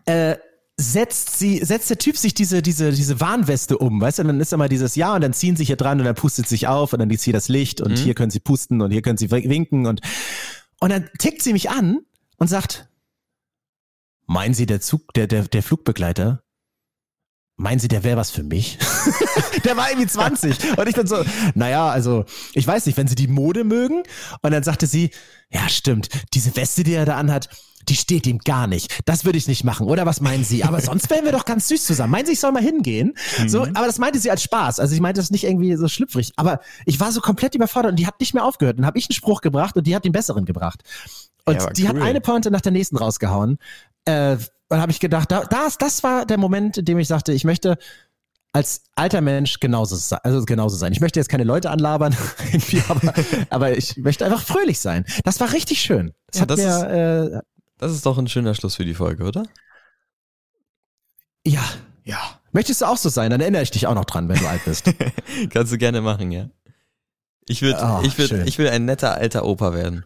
äh, setzt sie, setzt der Typ sich diese, diese, diese Warnweste um, weißt du, und dann ist immer dieses Ja und dann ziehen sie hier dran und dann pustet sich auf und dann ist hier das Licht und Mhm. hier können sie pusten und hier können sie winken und, und dann tickt sie mich an und sagt, meinen Sie, der Zug, der, der, der Flugbegleiter, meinen Sie, der wäre was für mich? der war irgendwie 20. Und ich dann so, naja, also, ich weiß nicht, wenn Sie die Mode mögen. Und dann sagte sie, ja, stimmt, diese Weste, die er da anhat, die steht ihm gar nicht. Das würde ich nicht machen. Oder was meinen Sie? Aber sonst wären wir doch ganz süß zusammen. Meinen Sie, ich soll mal hingehen? So, aber das meinte sie als Spaß. Also ich meinte das nicht irgendwie so schlüpfrig. Aber ich war so komplett überfordert und die hat nicht mehr aufgehört. Dann habe ich einen Spruch gebracht und die hat den besseren gebracht. Und Ja, die hat cool. eine Pointe nach der nächsten rausgehauen. Äh, und habe ich gedacht, da, das, das war der Moment, in dem ich sagte, ich möchte als alter Mensch genauso, also genauso sein. Ich möchte jetzt keine Leute anlabern, aber, aber ich möchte einfach fröhlich sein. Das war richtig schön. Das Ja, hat das mir, äh, Das ist doch ein schöner Schluss für die Folge, oder? ja. Ja. Möchtest du auch so sein? Dann erinnere ich dich auch noch dran, wenn du alt bist. Kannst du gerne machen, ja. Ich würde, Oh, ich schön. ich will ein netter alter Opa werden.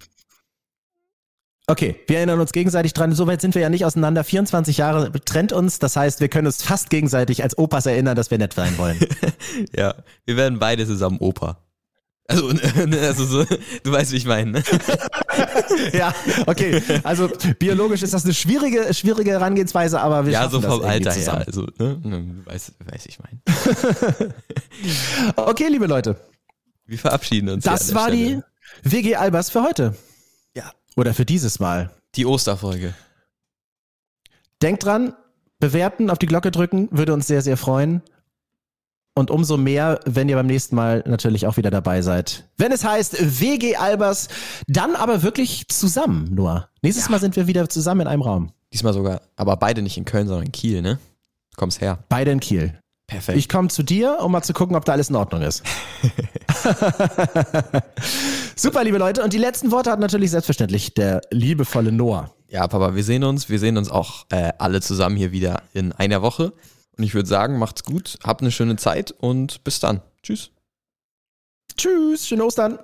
Okay, wir erinnern uns gegenseitig dran. Soweit sind wir ja nicht auseinander. 24 Jahre trennt uns. Das heißt, wir können uns fast gegenseitig als Opas erinnern, dass wir nett sein wollen. Ja, wir werden beide zusammen Opa. Also, ne, also so, du weißt, wie ich meine. Ne? ja, okay. Also biologisch ist das eine schwierige, schwierige Herangehensweise, aber wir Ja, schaffen so das vom irgendwie Alter her. zusammen. Also, ne? Du weißt, du weißt, wie ich meine. Okay, liebe Leute, Wir verabschieden uns. das war Stelle. die WG Albers für heute. Ja. Oder für dieses Mal. die Osterfolge. Denkt dran, bewerten, auf die Glocke drücken, würde uns sehr, sehr freuen. Und umso mehr, wenn ihr beim nächsten Mal natürlich auch wieder dabei seid. Wenn es heißt WG Albers, dann aber wirklich zusammen nur. Nächstes Ja. Mal sind wir wieder zusammen in einem Raum. Diesmal sogar, aber beide nicht in Köln, sondern in Kiel, ne? Du kommst her. Beide in Kiel. Perfekt. Ich komme zu dir, um mal zu gucken, ob da alles in Ordnung ist. Super, liebe Leute. Und die letzten Worte hat natürlich selbstverständlich der liebevolle Noah. ja, Papa, wir sehen uns. Wir sehen uns auch äh, alle zusammen hier wieder in einer Woche. Und ich würde sagen, macht's gut, habt eine schöne Zeit und bis dann. Tschüss. Tschüss, schöne Ostern.